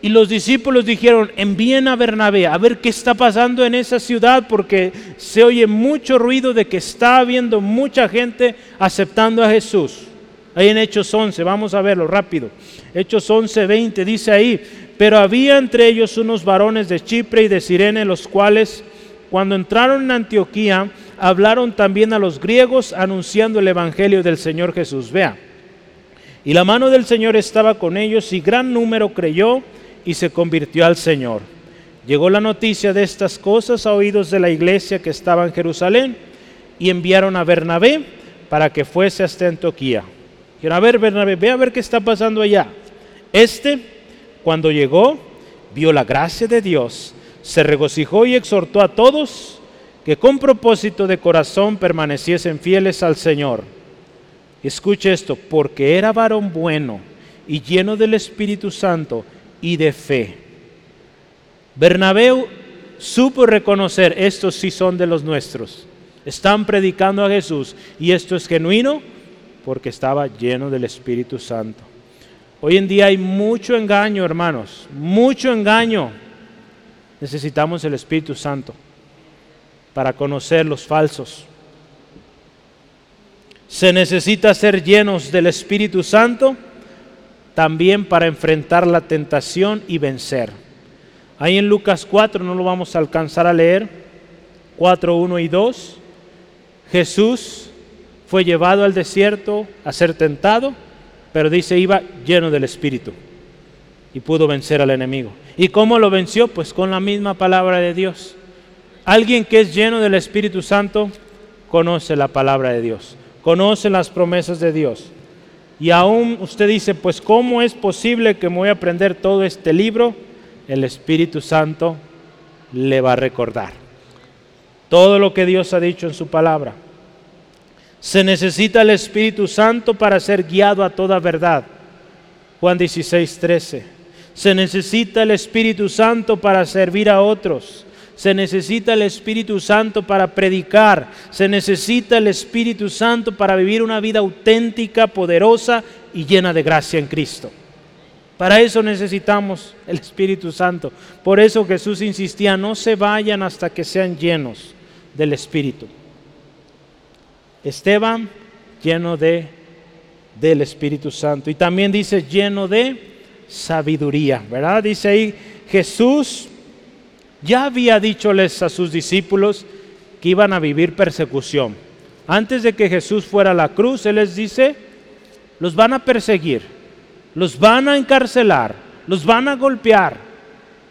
y los discípulos dijeron, envíen a Bernabé a ver qué está pasando en esa ciudad porque se oye mucho ruido de que está habiendo mucha gente aceptando a Jesús. Ahí en Hechos 11, vamos a verlo rápido. Hechos 11, 20 dice ahí, pero había entre ellos unos varones de Chipre y de Sirene, los cuales cuando entraron en Antioquía hablaron también a los griegos anunciando el Evangelio del Señor Jesús. Vea. Y la mano del Señor estaba con ellos y gran número creyó y se convirtió al Señor. Llegó la noticia de estas cosas a oídos de la iglesia que estaba en Jerusalén y enviaron a Bernabé para que fuese hasta Antioquía. Dijeron, a ver Bernabé, ve a ver qué está pasando allá. Este, cuando llegó, vio la gracia de Dios, se regocijó y exhortó a todos que con propósito de corazón permaneciesen fieles al Señor. Escuche esto, porque era varón bueno y lleno del Espíritu Santo y de fe. Bernabé supo reconocer, estos sí son de los nuestros. Están predicando a Jesús y esto es genuino porque estaba lleno del Espíritu Santo. Hoy en día hay mucho engaño, hermanos, mucho engaño. Necesitamos el Espíritu Santo para conocer los falsos. Se necesita ser llenos del Espíritu Santo también para enfrentar la tentación y vencer. Ahí en Lucas 4, no lo vamos a alcanzar a leer, 4, 1 y 2, Jesús fue llevado al desierto a ser tentado, pero dice iba lleno del Espíritu y pudo vencer al enemigo. ¿Y cómo lo venció? Pues con la misma palabra de Dios. Alguien que es lleno del Espíritu Santo conoce la palabra de Dios, conoce las promesas de Dios y aún usted dice, pues ¿cómo es posible que me voy a aprender todo este libro? El Espíritu Santo le va a recordar todo lo que Dios ha dicho en su palabra. Se necesita el Espíritu Santo para ser guiado a toda verdad. Juan 16, 13. Se necesita el Espíritu Santo para servir a otros. Se necesita el Espíritu Santo para predicar. Se necesita el Espíritu Santo para vivir una vida auténtica, poderosa y llena de gracia en Cristo. Para eso necesitamos el Espíritu Santo. Por eso Jesús insistía, no se vayan hasta que sean llenos del Espíritu. Esteban lleno de del Espíritu Santo y también dice lleno de sabiduría, ¿verdad? Dice ahí Jesús ya había dicholes a sus discípulos que iban a vivir persecución. Antes de que Jesús fuera a la cruz, Él les dice, los van a perseguir, los van a encarcelar, los van a golpear.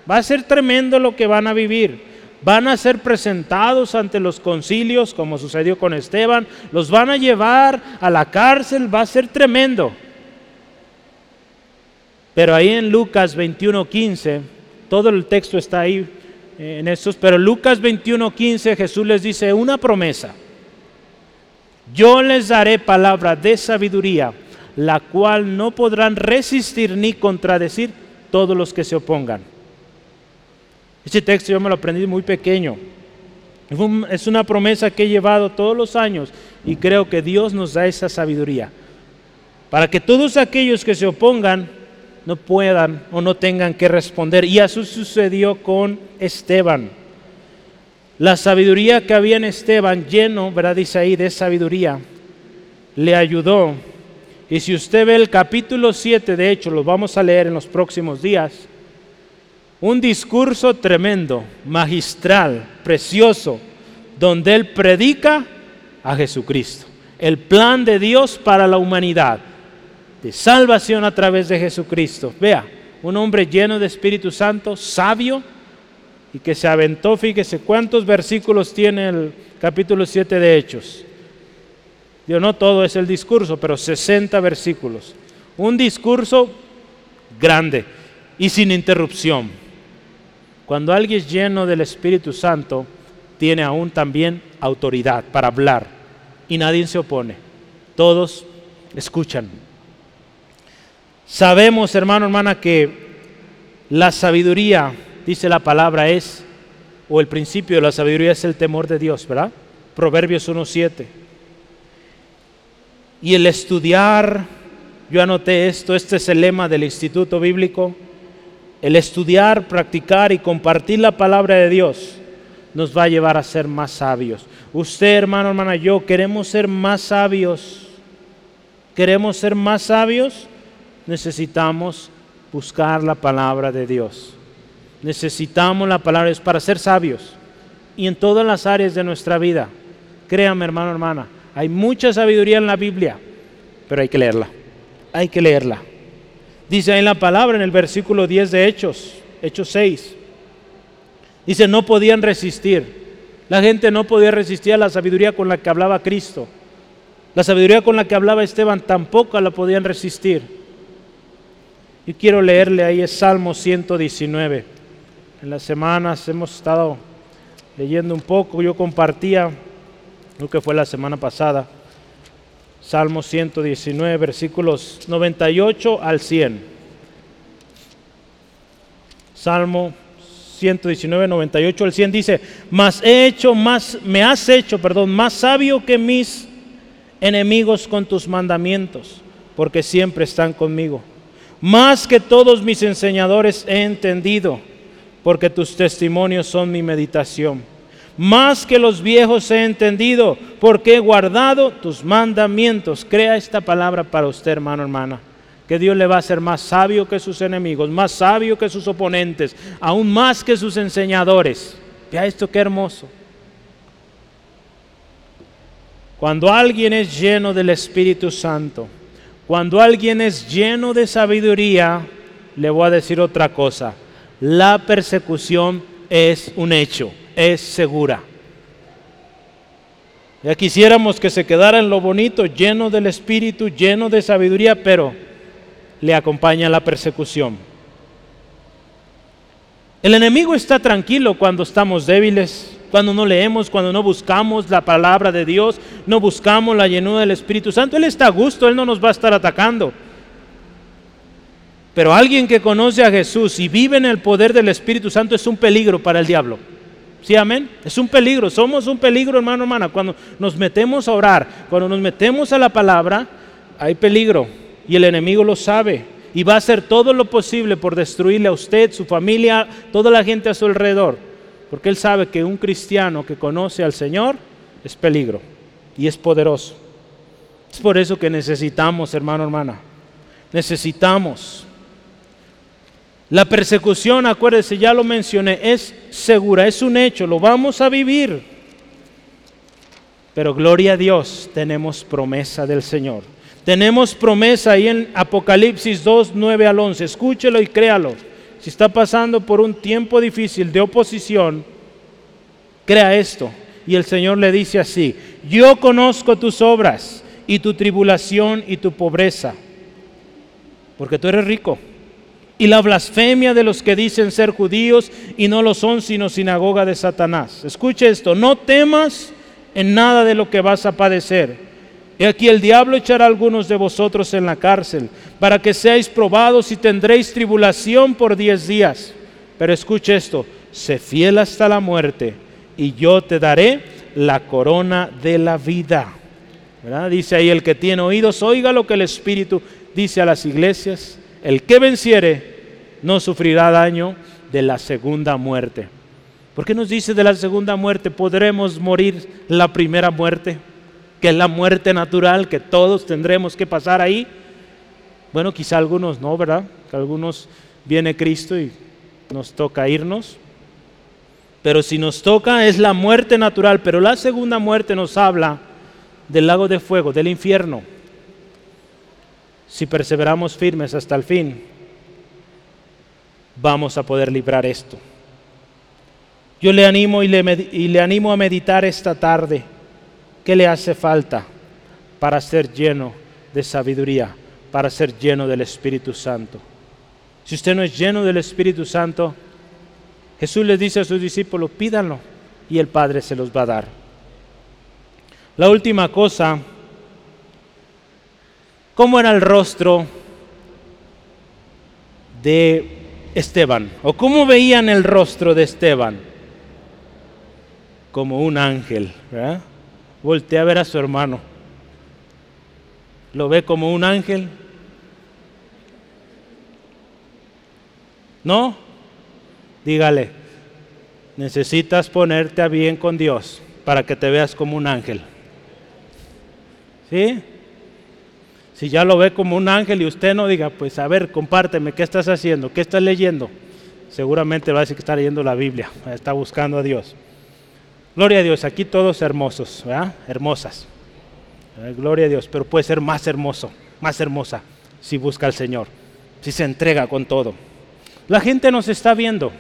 Va a ser tremendo lo que van a vivir. Van a ser presentados ante los concilios, como sucedió con Esteban. Los van a llevar a la cárcel. Va a ser tremendo. Pero ahí en Lucas 21:15, todo el texto está ahí eh, en estos, pero Lucas 21:15 Jesús les dice una promesa. Yo les daré palabra de sabiduría, la cual no podrán resistir ni contradecir todos los que se opongan. Este texto yo me lo aprendí muy pequeño. Es una promesa que he llevado todos los años y creo que Dios nos da esa sabiduría. Para que todos aquellos que se opongan no puedan o no tengan que responder. Y eso sucedió con Esteban. La sabiduría que había en Esteban, lleno, ¿verdad? Dice ahí, de sabiduría, le ayudó. Y si usted ve el capítulo 7, de hecho, lo vamos a leer en los próximos días, un discurso tremendo, magistral, precioso, donde él predica a Jesucristo, el plan de Dios para la humanidad, de salvación a través de Jesucristo. Vea, un hombre lleno de Espíritu Santo, sabio, y que se aventó, fíjese cuántos versículos tiene el capítulo 7 de Hechos. Yo no todo es el discurso, pero 60 versículos. Un discurso grande y sin interrupción. Cuando alguien es lleno del Espíritu Santo, tiene aún también autoridad para hablar y nadie se opone. Todos escuchan. Sabemos, hermano, hermana, que la sabiduría dice la palabra, es, o el principio de la sabiduría es el temor de Dios, ¿verdad? Proverbios 1.7. Y el estudiar, yo anoté esto, este es el lema del Instituto Bíblico, el estudiar, practicar y compartir la palabra de Dios nos va a llevar a ser más sabios. Usted, hermano, hermana, yo queremos ser más sabios. Queremos ser más sabios, necesitamos buscar la palabra de Dios. Necesitamos la palabra es para ser sabios y en todas las áreas de nuestra vida. Créame, hermano, hermana, hay mucha sabiduría en la Biblia, pero hay que leerla. Hay que leerla. Dice ahí la palabra en el versículo 10 de Hechos, Hechos 6. Dice, no podían resistir. La gente no podía resistir a la sabiduría con la que hablaba Cristo. La sabiduría con la que hablaba Esteban tampoco la podían resistir. Y quiero leerle ahí es Salmo 119. En las semanas hemos estado leyendo un poco, yo compartía, lo que fue la semana pasada, Salmo 119, versículos 98 al 100. Salmo 119, 98 al 100 dice, mas he hecho más, me has hecho, perdón, más sabio que mis enemigos con tus mandamientos, porque siempre están conmigo. Más que todos mis enseñadores he entendido porque tus testimonios son mi meditación. Más que los viejos he entendido, porque he guardado tus mandamientos. Crea esta palabra para usted, hermano, hermana. Que Dios le va a hacer más sabio que sus enemigos, más sabio que sus oponentes, aún más que sus enseñadores. Vea esto qué hermoso. Cuando alguien es lleno del Espíritu Santo, cuando alguien es lleno de sabiduría, le voy a decir otra cosa la persecución es un hecho, es segura. Ya quisiéramos que se quedara en lo bonito, lleno del Espíritu, lleno de sabiduría, pero le acompaña la persecución. El enemigo está tranquilo cuando estamos débiles, cuando no leemos, cuando no buscamos la palabra de Dios, no buscamos la llenura del Espíritu Santo. Él está a gusto, Él no nos va a estar atacando. Pero alguien que conoce a Jesús y vive en el poder del Espíritu Santo es un peligro para el diablo. ¿Sí, amén? Es un peligro, somos un peligro, hermano, hermana. Cuando nos metemos a orar, cuando nos metemos a la palabra, hay peligro. Y el enemigo lo sabe. Y va a hacer todo lo posible por destruirle a usted, su familia, toda la gente a su alrededor. Porque él sabe que un cristiano que conoce al Señor es peligro y es poderoso. Es por eso que necesitamos, hermano, hermana. Necesitamos la persecución, acuérdese, ya lo mencioné, es segura, es un hecho, lo vamos a vivir. Pero gloria a Dios, tenemos promesa del Señor. Tenemos promesa ahí en Apocalipsis 2, 9 al 11. Escúchelo y créalo. Si está pasando por un tiempo difícil de oposición, crea esto. Y el Señor le dice así, yo conozco tus obras y tu tribulación y tu pobreza, porque tú eres rico y la blasfemia de los que dicen ser judíos y no lo son sino sinagoga de Satanás. Escuche esto, no temas en nada de lo que vas a padecer. Y aquí el diablo echará a algunos de vosotros en la cárcel, para que seáis probados y tendréis tribulación por diez días. Pero escuche esto, sé fiel hasta la muerte, y yo te daré la corona de la vida. Dice ahí, el que tiene oídos, oiga lo que el Espíritu dice a las iglesias. El que venciere no sufrirá daño de la segunda muerte. ¿Por qué nos dice de la segunda muerte? ¿Podremos morir la primera muerte? Que es la muerte natural, que todos tendremos que pasar ahí. Bueno, quizá algunos no, ¿verdad? Algunos viene Cristo y nos toca irnos. Pero si nos toca es la muerte natural, pero la segunda muerte nos habla del lago de fuego, del infierno. Si perseveramos firmes hasta el fin, vamos a poder librar esto. Yo le animo y le, y le animo a meditar esta tarde qué le hace falta para ser lleno de sabiduría, para ser lleno del Espíritu Santo. Si usted no es lleno del Espíritu Santo, Jesús le dice a sus discípulos, pídanlo y el Padre se los va a dar. La última cosa, ¿cómo era el rostro de Esteban? ¿O cómo veían el rostro de Esteban? Como un ángel. ¿verdad? Voltea a ver a su hermano. ¿Lo ve como un ángel? ¿No? Dígale, necesitas ponerte a bien con Dios para que te veas como un ángel. ¿Sí? Si ya lo ve como un ángel y usted no diga, pues a ver, compárteme, ¿qué estás haciendo? ¿Qué estás leyendo? Seguramente va a decir que está leyendo la Biblia, está buscando a Dios. Gloria a Dios, aquí todos hermosos. Hermosas. Gloria a Dios, pero puede ser más hermoso, más hermosa si busca al Señor, si se entrega con todo. La gente nos está viendo,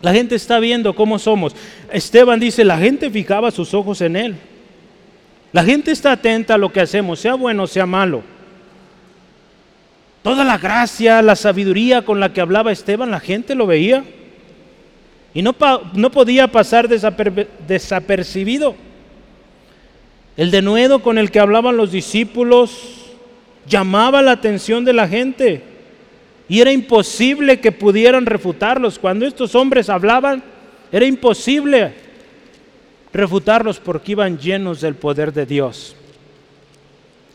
la gente está viendo cómo somos. Esteban dice, la gente fijaba sus ojos en Él. La gente está atenta a lo que hacemos, sea bueno o sea malo. Toda la gracia, la sabiduría con la que hablaba Esteban, la gente lo veía. Y no, no podía pasar desapercibido. El denuedo con el que hablaban los discípulos llamaba la atención de la gente. Y era imposible que pudieran refutarlos. Cuando estos hombres hablaban, era imposible refutarlos porque iban llenos del poder de Dios.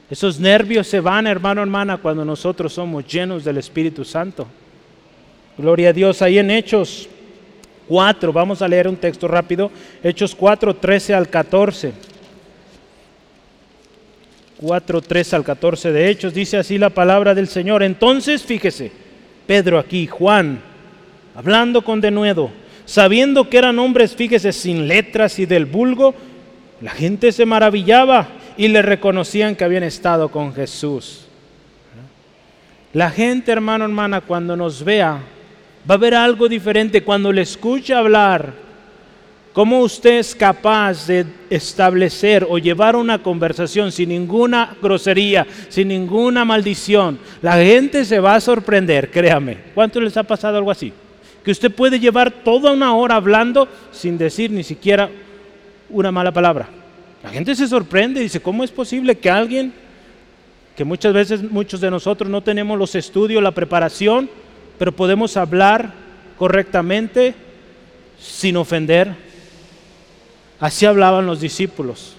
Esos nervios se van, hermano, hermana, cuando nosotros somos llenos del Espíritu Santo. Gloria a Dios. Ahí en Hechos 4, vamos a leer un texto rápido. Hechos 4, 13 al 14. 4, 13 al 14 de Hechos, dice así la palabra del Señor. Entonces, fíjese, Pedro aquí, Juan, hablando con denuedo sabiendo que eran hombres, fíjese, sin letras y del vulgo, la gente se maravillaba y le reconocían que habían estado con Jesús. La gente, hermano, hermana, cuando nos vea, va a ver algo diferente. Cuando le escucha hablar, cómo usted es capaz de establecer o llevar una conversación sin ninguna grosería, sin ninguna maldición, la gente se va a sorprender, créame. ¿Cuánto les ha pasado algo así? Que usted puede llevar toda una hora hablando sin decir ni siquiera una mala palabra. La gente se sorprende y dice, ¿cómo es posible que alguien, que muchas veces muchos de nosotros no tenemos los estudios, la preparación, pero podemos hablar correctamente sin ofender? Así hablaban los discípulos.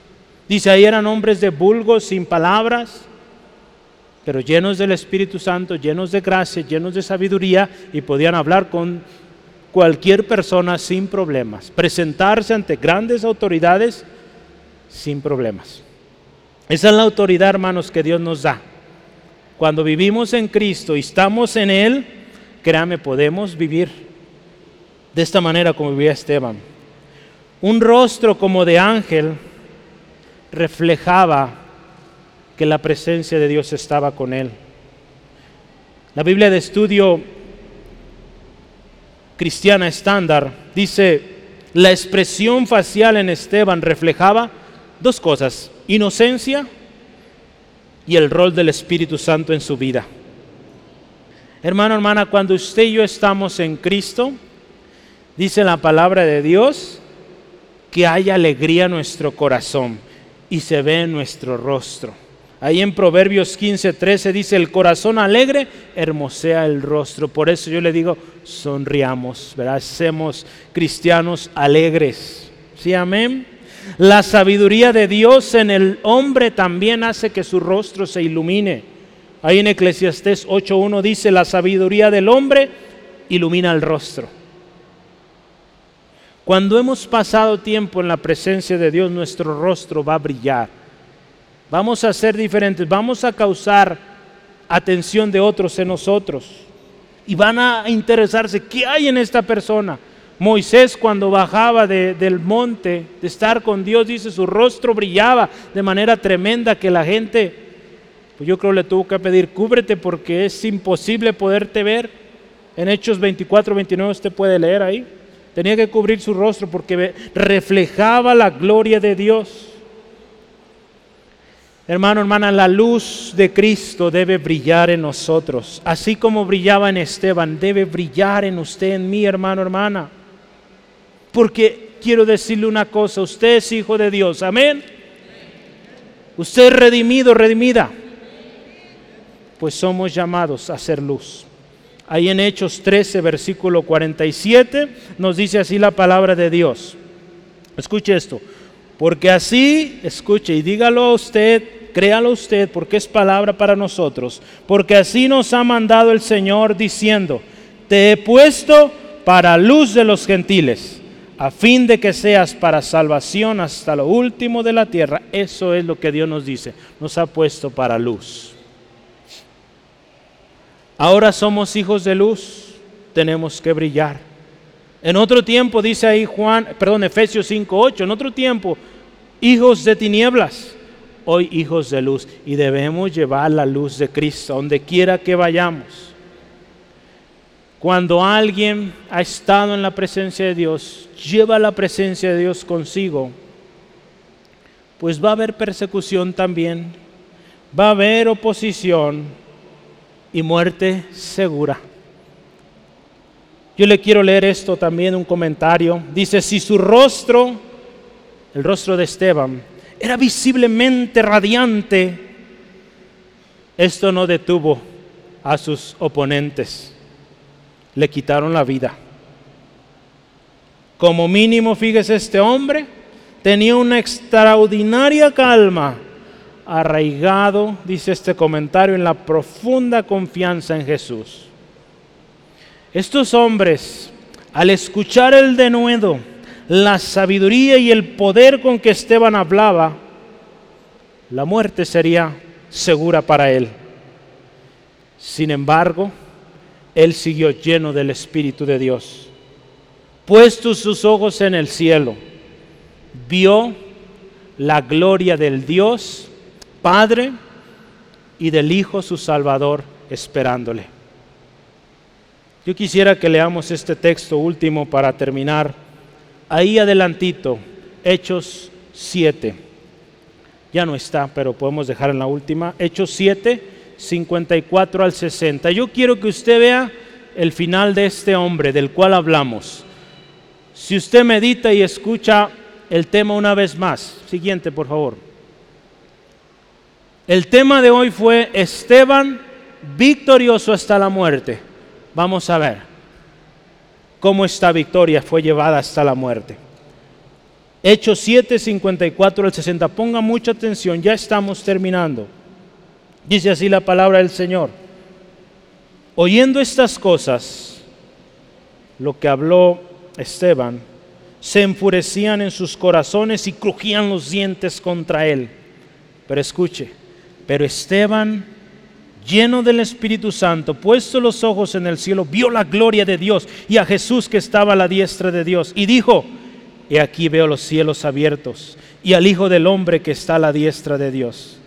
Dice, ahí eran hombres de vulgo, sin palabras, pero llenos del Espíritu Santo, llenos de gracia, llenos de sabiduría y podían hablar con cualquier persona sin problemas, presentarse ante grandes autoridades sin problemas. Esa es la autoridad, hermanos, que Dios nos da. Cuando vivimos en Cristo y estamos en Él, créame, podemos vivir de esta manera como vivía Esteban. Un rostro como de ángel reflejaba que la presencia de Dios estaba con él. La Biblia de estudio cristiana estándar dice, la expresión facial en Esteban reflejaba dos cosas, inocencia y el rol del Espíritu Santo en su vida. Hermano, hermana, cuando usted y yo estamos en Cristo, dice la palabra de Dios, que hay alegría en nuestro corazón y se ve en nuestro rostro. Ahí en Proverbios 15, 13 dice, el corazón alegre hermosea el rostro. Por eso yo le digo, sonriamos, ¿verdad? Seamos cristianos alegres. ¿Sí, amén? La sabiduría de Dios en el hombre también hace que su rostro se ilumine. Ahí en Eclesiastés 8.1 dice, la sabiduría del hombre ilumina el rostro. Cuando hemos pasado tiempo en la presencia de Dios, nuestro rostro va a brillar. Vamos a ser diferentes, vamos a causar atención de otros en nosotros. Y van a interesarse, ¿qué hay en esta persona? Moisés cuando bajaba del monte de estar con Dios, dice, su rostro brillaba de manera tremenda que la gente, pues yo creo le tuvo que pedir, cúbrete porque es imposible poderte ver. En Hechos 24, 29 usted puede leer ahí. Tenía que cubrir su rostro porque reflejaba la gloria de Dios. Hermano, hermana, la luz de Cristo debe brillar en nosotros. Así como brillaba en Esteban, debe brillar en usted, en mí, hermano, hermana. Porque quiero decirle una cosa, usted es hijo de Dios, amén. Usted es redimido, redimida. Pues somos llamados a ser luz. Ahí en Hechos 13, versículo 47, nos dice así la palabra de Dios. Escuche esto. Porque así, escuche y dígalo a usted, créalo usted, porque es palabra para nosotros. Porque así nos ha mandado el Señor diciendo, te he puesto para luz de los gentiles, a fin de que seas para salvación hasta lo último de la tierra. Eso es lo que Dios nos dice, nos ha puesto para luz. Ahora somos hijos de luz, tenemos que brillar. En otro tiempo dice ahí Juan, perdón, Efesios 5:8, en otro tiempo hijos de tinieblas, hoy hijos de luz y debemos llevar la luz de Cristo donde quiera que vayamos. Cuando alguien ha estado en la presencia de Dios, lleva la presencia de Dios consigo, pues va a haber persecución también, va a haber oposición, y muerte segura. Yo le quiero leer esto también, un comentario. Dice, si su rostro, el rostro de Esteban, era visiblemente radiante, esto no detuvo a sus oponentes. Le quitaron la vida. Como mínimo, fíjese, este hombre tenía una extraordinaria calma arraigado, dice este comentario, en la profunda confianza en Jesús. Estos hombres, al escuchar el denuedo, la sabiduría y el poder con que Esteban hablaba, la muerte sería segura para él. Sin embargo, él siguió lleno del Espíritu de Dios. Puestos sus ojos en el cielo, vio la gloria del Dios Padre y del Hijo su Salvador esperándole. Yo quisiera que leamos este texto último para terminar. Ahí adelantito, Hechos 7. Ya no está, pero podemos dejar en la última. Hechos 7, 54 al 60. Yo quiero que usted vea el final de este hombre del cual hablamos. Si usted medita y escucha el tema una vez más. Siguiente, por favor. El tema de hoy fue Esteban victorioso hasta la muerte. Vamos a ver cómo esta victoria fue llevada hasta la muerte. Hechos 7, 54 al 60. Ponga mucha atención, ya estamos terminando. Dice así la palabra del Señor. Oyendo estas cosas, lo que habló Esteban, se enfurecían en sus corazones y crujían los dientes contra él. Pero escuche, pero Esteban, lleno del Espíritu Santo, puesto los ojos en el cielo, vio la gloria de Dios y a Jesús que estaba a la diestra de Dios. Y dijo, he aquí veo los cielos abiertos y al Hijo del Hombre que está a la diestra de Dios.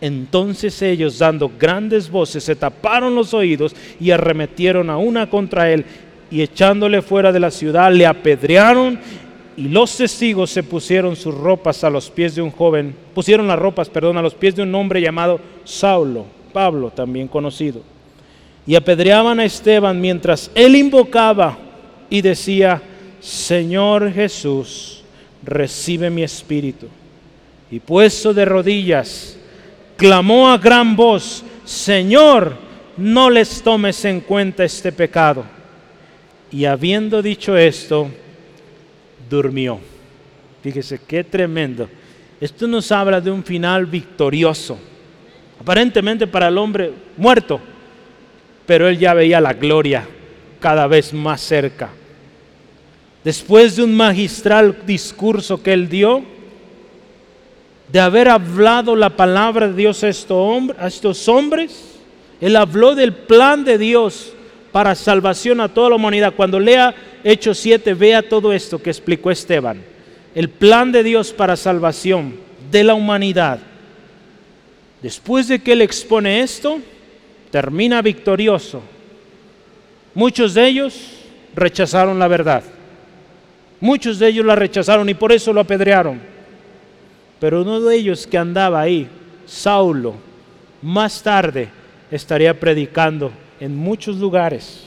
Entonces ellos, dando grandes voces, se taparon los oídos y arremetieron a una contra él y echándole fuera de la ciudad, le apedrearon y los testigos se pusieron sus ropas a los pies de un joven, pusieron las ropas, perdón, a los pies de un hombre llamado Saulo, Pablo también conocido. y apedreaban a Esteban mientras él invocaba y decía, Señor Jesús, recibe mi espíritu. Y puesto de rodillas, clamó a gran voz, Señor, no les tomes en cuenta este pecado. Y habiendo dicho esto, durmió. Fíjese qué tremendo. Esto nos habla de un final victorioso. Aparentemente para el hombre muerto, pero él ya veía la gloria cada vez más cerca. Después de un magistral discurso que él dio, de haber hablado la palabra de Dios a estos hombres, él habló del plan de Dios para salvación a toda la humanidad. Cuando lea Hechos 7, vea todo esto que explicó Esteban. El plan de Dios para salvación de la humanidad. Después de que él expone esto, termina victorioso. Muchos de ellos rechazaron la verdad. Muchos de ellos la rechazaron y por eso lo apedrearon. Pero uno de ellos que andaba ahí, Saulo, más tarde estaría predicando en muchos lugares.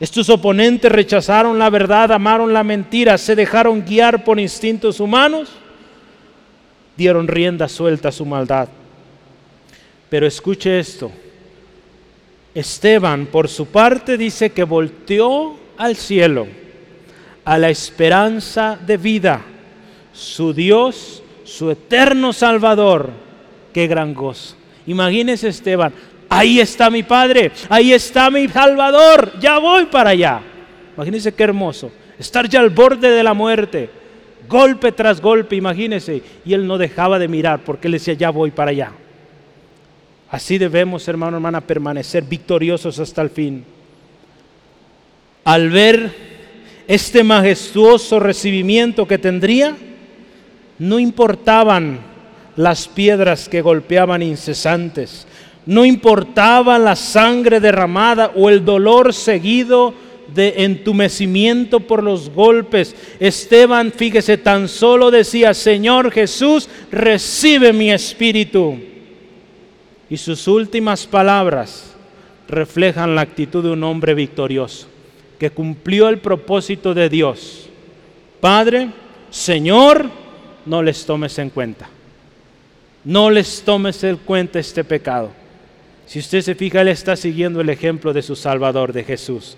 Estos oponentes rechazaron la verdad, amaron la mentira, se dejaron guiar por instintos humanos, dieron rienda suelta a su maldad. Pero escuche esto. Esteban, por su parte, dice que volteó al cielo, a la esperanza de vida, su Dios, su eterno Salvador. Qué gran gozo. Imagínese Esteban, ahí está mi Padre, ahí está mi Salvador, ya voy para allá. Imagínese qué hermoso, estar ya al borde de la muerte, golpe tras golpe, imagínese. Y él no dejaba de mirar porque él decía, ya voy para allá. Así debemos, hermano, hermana, permanecer victoriosos hasta el fin. Al ver este majestuoso recibimiento que tendría, no importaban las piedras que golpeaban incesantes, no importaba la sangre derramada o el dolor seguido de entumecimiento por los golpes. Esteban, fíjese, tan solo decía, Señor Jesús, recibe mi espíritu y sus últimas palabras reflejan la actitud de un hombre victorioso, que cumplió el propósito de Dios. Padre, Señor, no les tomes en cuenta. No les tomes en cuenta este pecado. Si usted se fija, él está siguiendo el ejemplo de su Salvador, de Jesús.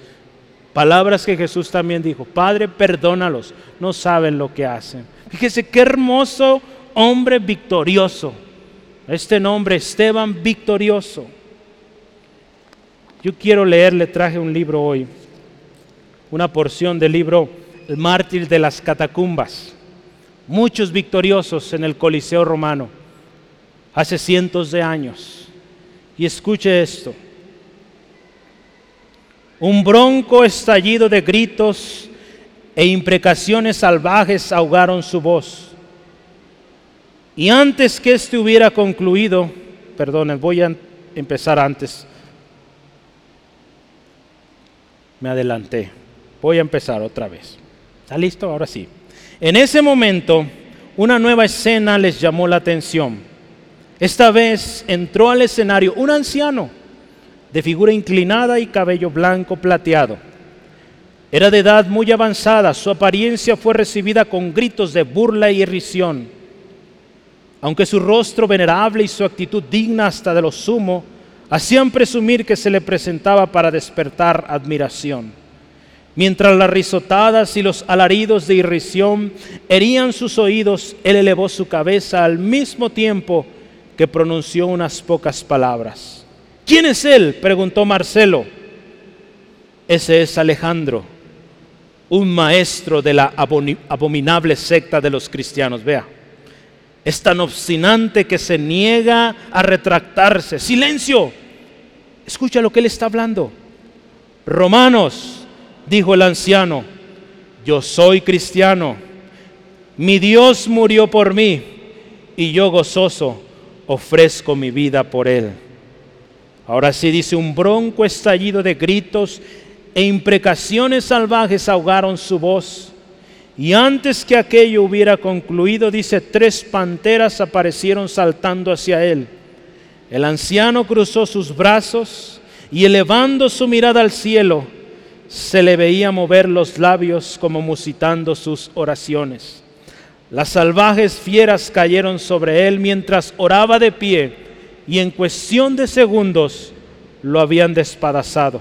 Palabras que Jesús también dijo, Padre, perdónalos, no saben lo que hacen. Fíjese qué hermoso hombre victorioso este nombre, Esteban Victorioso. Yo quiero leerle, traje un libro hoy, una porción del libro El mártir de las catacumbas. Muchos victoriosos en el Coliseo romano, hace cientos de años. Y escuche esto. Un bronco estallido de gritos e imprecaciones salvajes ahogaron su voz. Y antes que este hubiera concluido, perdonen, voy a empezar antes. Me adelanté. Voy a empezar otra vez. ¿Está listo? Ahora sí. En ese momento, una nueva escena les llamó la atención. Esta vez entró al escenario un anciano de figura inclinada y cabello blanco plateado. Era de edad muy avanzada, su apariencia fue recibida con gritos de burla y irrisión. Aunque su rostro venerable y su actitud digna hasta de lo sumo hacían presumir que se le presentaba para despertar admiración. Mientras las risotadas y los alaridos de irrisión herían sus oídos, él elevó su cabeza al mismo tiempo que pronunció unas pocas palabras. ¿Quién es él? preguntó Marcelo. Ese es Alejandro, un maestro de la abominable secta de los cristianos. Vea es tan obstinante que se niega a retractarse. Silencio. Escucha lo que él está hablando. Romanos, dijo el anciano, yo soy cristiano. Mi Dios murió por mí y yo gozoso ofrezco mi vida por él. Ahora sí dice, un bronco estallido de gritos e imprecaciones salvajes ahogaron su voz. Y antes que aquello hubiera concluido, dice, tres panteras aparecieron saltando hacia él. El anciano cruzó sus brazos y elevando su mirada al cielo, se le veía mover los labios como musitando sus oraciones. Las salvajes fieras cayeron sobre él mientras oraba de pie y en cuestión de segundos lo habían despedazado.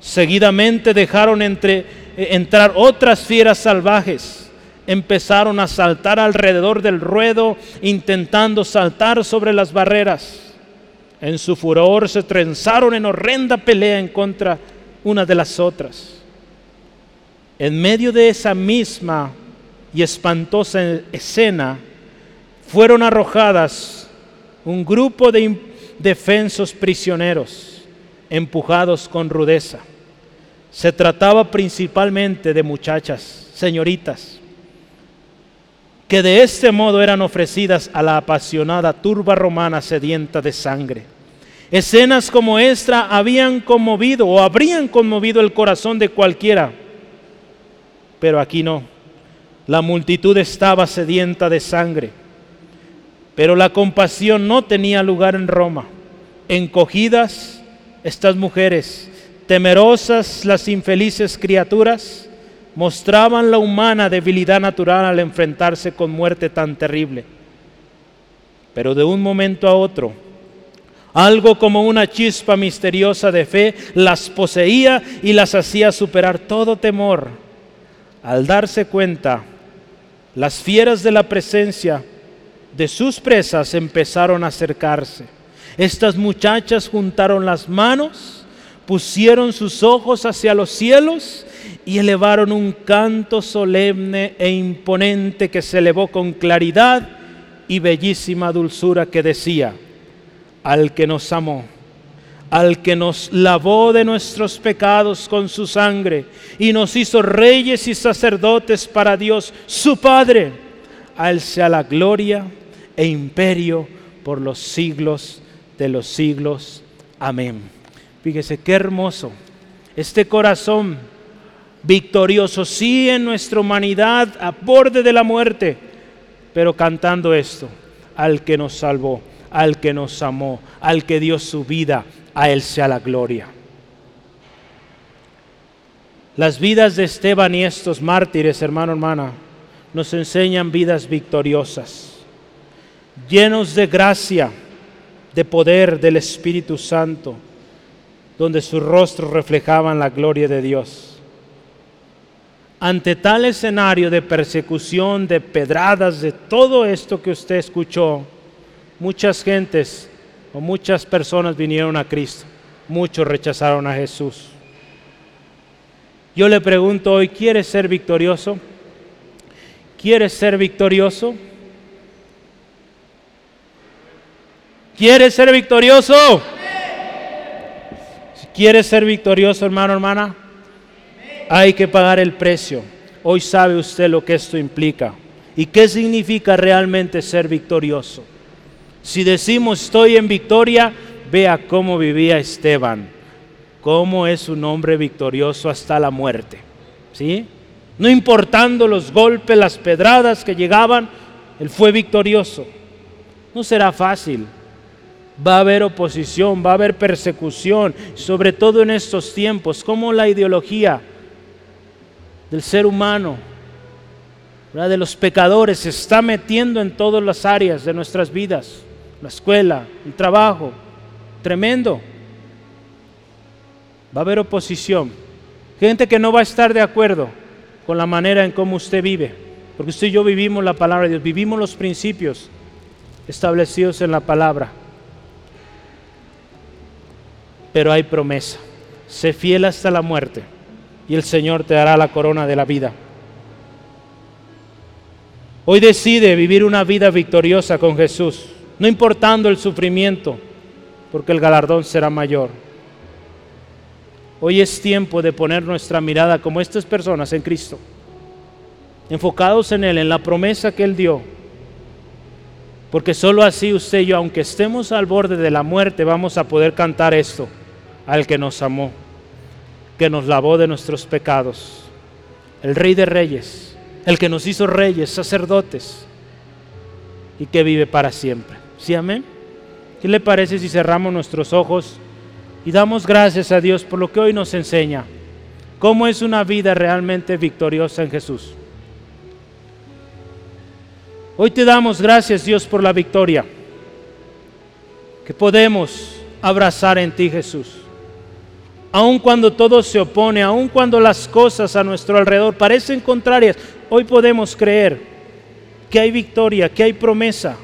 Seguidamente dejaron entre, eh, entrar otras fieras salvajes. Empezaron a saltar alrededor del ruedo, intentando saltar sobre las barreras. En su furor se trenzaron en horrenda pelea en contra una de las otras. En medio de esa misma y espantosa escena, fueron arrojadas un grupo de indefensos prisioneros, empujados con rudeza. Se trataba principalmente de muchachas, señoritas, que de este modo eran ofrecidas a la apasionada turba romana sedienta de sangre. Escenas como esta habían conmovido o habrían conmovido el corazón de cualquiera, pero aquí no. La multitud estaba sedienta de sangre, pero la compasión no tenía lugar en Roma. Encogidas estas mujeres, temerosas las infelices criaturas, mostraban la humana debilidad natural al enfrentarse con muerte tan terrible. Pero de un momento a otro, algo como una chispa misteriosa de fe las poseía y las hacía superar todo temor. Al darse cuenta, las fieras de la presencia de sus presas empezaron a acercarse. Estas muchachas juntaron las manos, pusieron sus ojos hacia los cielos y elevaron un canto solemne e imponente que se elevó con claridad y bellísima dulzura que decía, al que nos amó, al que nos lavó de nuestros pecados con su sangre y nos hizo reyes y sacerdotes para Dios, su Padre. A Él sea la gloria e imperio por los siglos de los siglos. Amén. Fíjese qué hermoso. Este corazón victorioso, sí en nuestra humanidad, a borde de la muerte, pero cantando esto, al que nos salvó al que nos amó, al que dio su vida, a Él sea la gloria. Las vidas de Esteban y estos mártires, hermano, hermana, nos enseñan vidas victoriosas, llenos de gracia, de poder del Espíritu Santo, donde sus rostros reflejaban la gloria de Dios. Ante tal escenario de persecución, de pedradas, de todo esto que usted escuchó, muchas gentes o muchas personas vinieron a Cristo, muchos rechazaron a Jesús. Yo le pregunto hoy, ¿quieres ser victorioso? ¿Quieres ser victorioso? ¿Quieres ser victorioso? Si quieres ser victorioso, hermano, hermana, hay que pagar el precio. Hoy sabe usted lo que esto implica y qué significa realmente ser victorioso. Si decimos estoy en victoria, vea cómo vivía Esteban, cómo es un hombre victorioso hasta la muerte. ¿Sí? No importando los golpes, las pedradas que llegaban, él fue victorioso. No será fácil. Va a haber oposición, va a haber persecución, sobre todo en estos tiempos, como la ideología del ser humano, de los pecadores, se está metiendo en todas las áreas de nuestras vidas la escuela, el trabajo, tremendo. Va a haber oposición. Gente que no va a estar de acuerdo con la manera en cómo usted vive. Porque usted y yo vivimos la palabra de Dios, vivimos los principios establecidos en la palabra. Pero hay promesa. Sé fiel hasta la muerte y el Señor te dará la corona de la vida. Hoy decide vivir una vida victoriosa con Jesús no importando el sufrimiento, porque el galardón será mayor. Hoy es tiempo de poner nuestra mirada como estas personas en Cristo, enfocados en Él, en la promesa que Él dio. Porque solo así usted y yo, aunque estemos al borde de la muerte, vamos a poder cantar esto al que nos amó, que nos lavó de nuestros pecados, el Rey de Reyes, el que nos hizo reyes, sacerdotes y que vive para siempre. ¿Sí, amén? ¿Qué le parece si cerramos nuestros ojos y damos gracias a Dios por lo que hoy nos enseña? ¿Cómo es una vida realmente victoriosa en Jesús? Hoy te damos gracias Dios por la victoria que podemos abrazar en ti Jesús. Aun cuando todo se opone, aun cuando las cosas a nuestro alrededor parecen contrarias, hoy podemos creer que hay victoria, que hay promesa.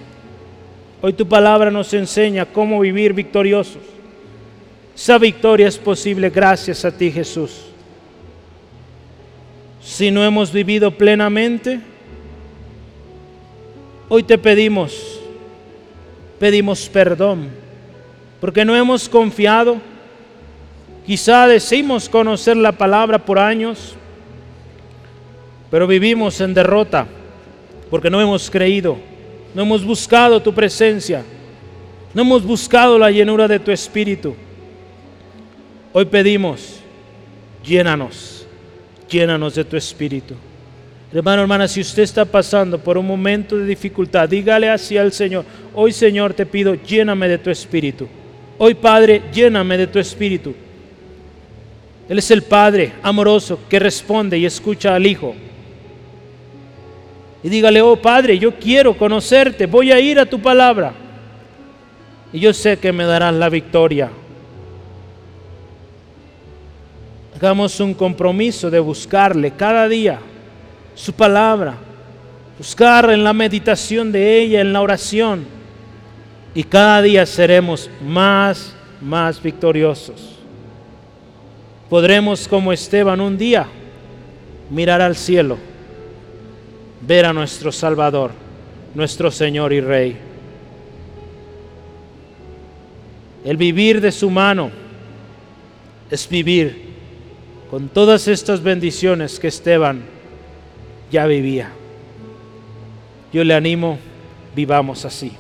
Hoy tu palabra nos enseña cómo vivir victoriosos. Esa victoria es posible gracias a ti Jesús. Si no hemos vivido plenamente, Hoy te pedimos, pedimos perdón, porque no hemos confiado. Quizá decimos conocer la palabra por años, pero vivimos en derrota, porque no hemos creído, no hemos buscado tu presencia, no hemos buscado la llenura de tu espíritu. Hoy pedimos, llénanos, llénanos de tu espíritu. Hermano, hermana, si usted está pasando por un momento de dificultad, dígale así al Señor, hoy Señor te pido, lléname de tu espíritu. Hoy Padre, lléname de tu espíritu. Él es el Padre amoroso que responde y escucha al Hijo. Y dígale, oh Padre, yo quiero conocerte, voy a ir a tu palabra. Y yo sé que me darán la victoria. Hagamos un compromiso de buscarle cada día su palabra, buscar en la meditación de ella, en la oración, y cada día seremos más, más victoriosos. Podremos, como Esteban, un día mirar al cielo, ver a nuestro Salvador, nuestro Señor y Rey. El vivir de su mano es vivir con todas estas bendiciones que Esteban ya vivía. Yo le animo, vivamos así,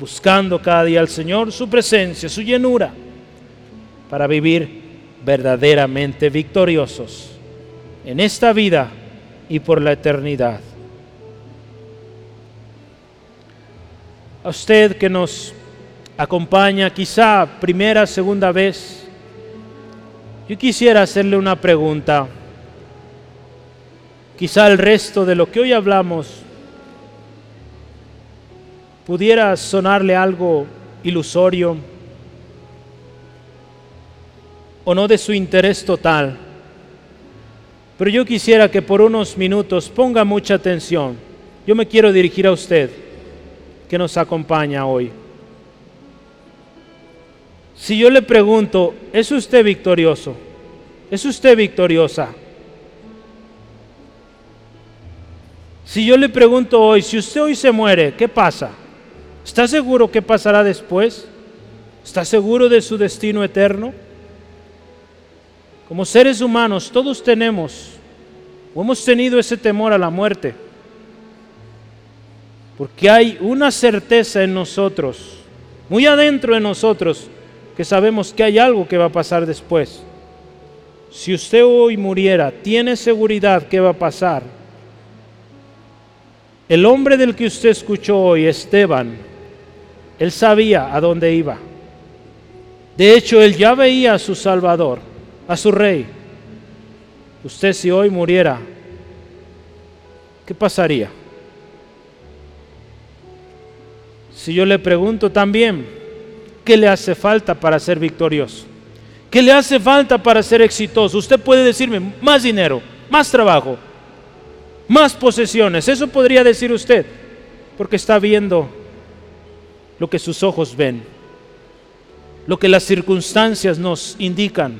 buscando cada día al Señor, su presencia, su llenura, para vivir verdaderamente victoriosos en esta vida y por la eternidad. A usted que nos acompaña quizá primera, segunda vez, yo quisiera hacerle una pregunta. Quizá el resto de lo que hoy hablamos pudiera sonarle algo ilusorio o no de su interés total. Pero yo quisiera que por unos minutos ponga mucha atención. Yo me quiero dirigir a usted que nos acompaña hoy. Si yo le pregunto, ¿es usted victorioso? ¿Es usted victoriosa? Si yo le pregunto hoy, si usted hoy se muere, ¿qué pasa? ¿Está seguro qué pasará después? ¿Está seguro de su destino eterno? Como seres humanos, todos tenemos o hemos tenido ese temor a la muerte. Porque hay una certeza en nosotros, muy adentro de nosotros, que sabemos que hay algo que va a pasar después. Si usted hoy muriera, tiene seguridad que va a pasar el hombre del que usted escuchó hoy, Esteban, él sabía a dónde iba. De hecho, él ya veía a su Salvador, a su Rey. Usted si hoy muriera, ¿qué pasaría? Si yo le pregunto también, ¿qué le hace falta para ser victorioso? ¿Qué le hace falta para ser exitoso? Usted puede decirme, más dinero, más trabajo, más posesiones. Eso podría decir usted, porque está viendo lo que sus ojos ven, lo que las circunstancias nos indican.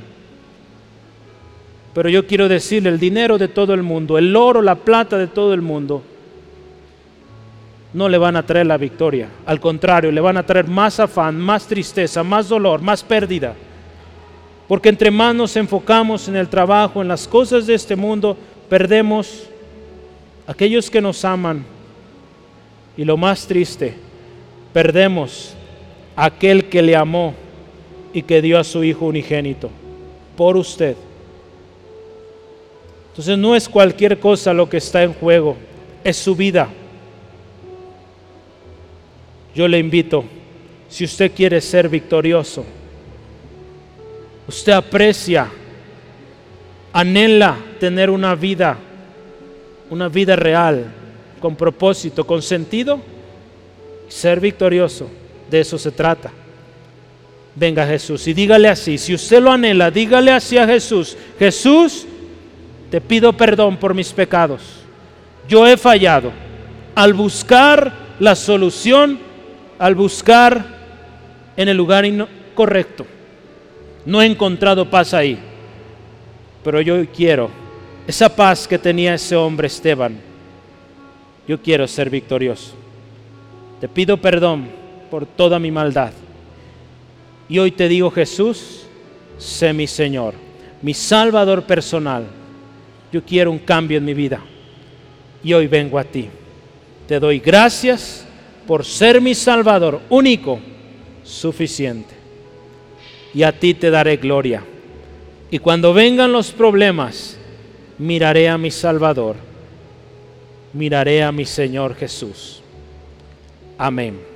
Pero yo quiero decirle, el dinero de todo el mundo, el oro, la plata de todo el mundo, no le van a traer la victoria. Al contrario, le van a traer más afán, más tristeza, más dolor, más pérdida. Porque entre más nos enfocamos en el trabajo, en las cosas de este mundo, perdemos aquellos que nos aman. Y lo más triste, perdemos aquel que le amó y que dio a su Hijo unigénito por usted. Entonces no es cualquier cosa lo que está en juego, es su vida. Yo le invito si usted quiere ser victorioso. Usted aprecia, anhela tener una vida, una vida real, con propósito, con sentido. Ser victorioso, de eso se trata. Venga Jesús y dígale así, si usted lo anhela, dígale así a Jesús, Jesús, te pido perdón por mis pecados. Yo he fallado al buscar la solución, al buscar en el lugar incorrecto. No he encontrado paz ahí, pero yo quiero esa paz que tenía ese hombre Esteban. Yo quiero ser victorioso. Te pido perdón por toda mi maldad. Y hoy te digo, Jesús, sé mi Señor, mi Salvador personal. Yo quiero un cambio en mi vida. Y hoy vengo a ti. Te doy gracias por ser mi Salvador único, suficiente. Y a ti te daré gloria. Y cuando vengan los problemas, miraré a mi Salvador, miraré a mi Señor Jesús. Amén.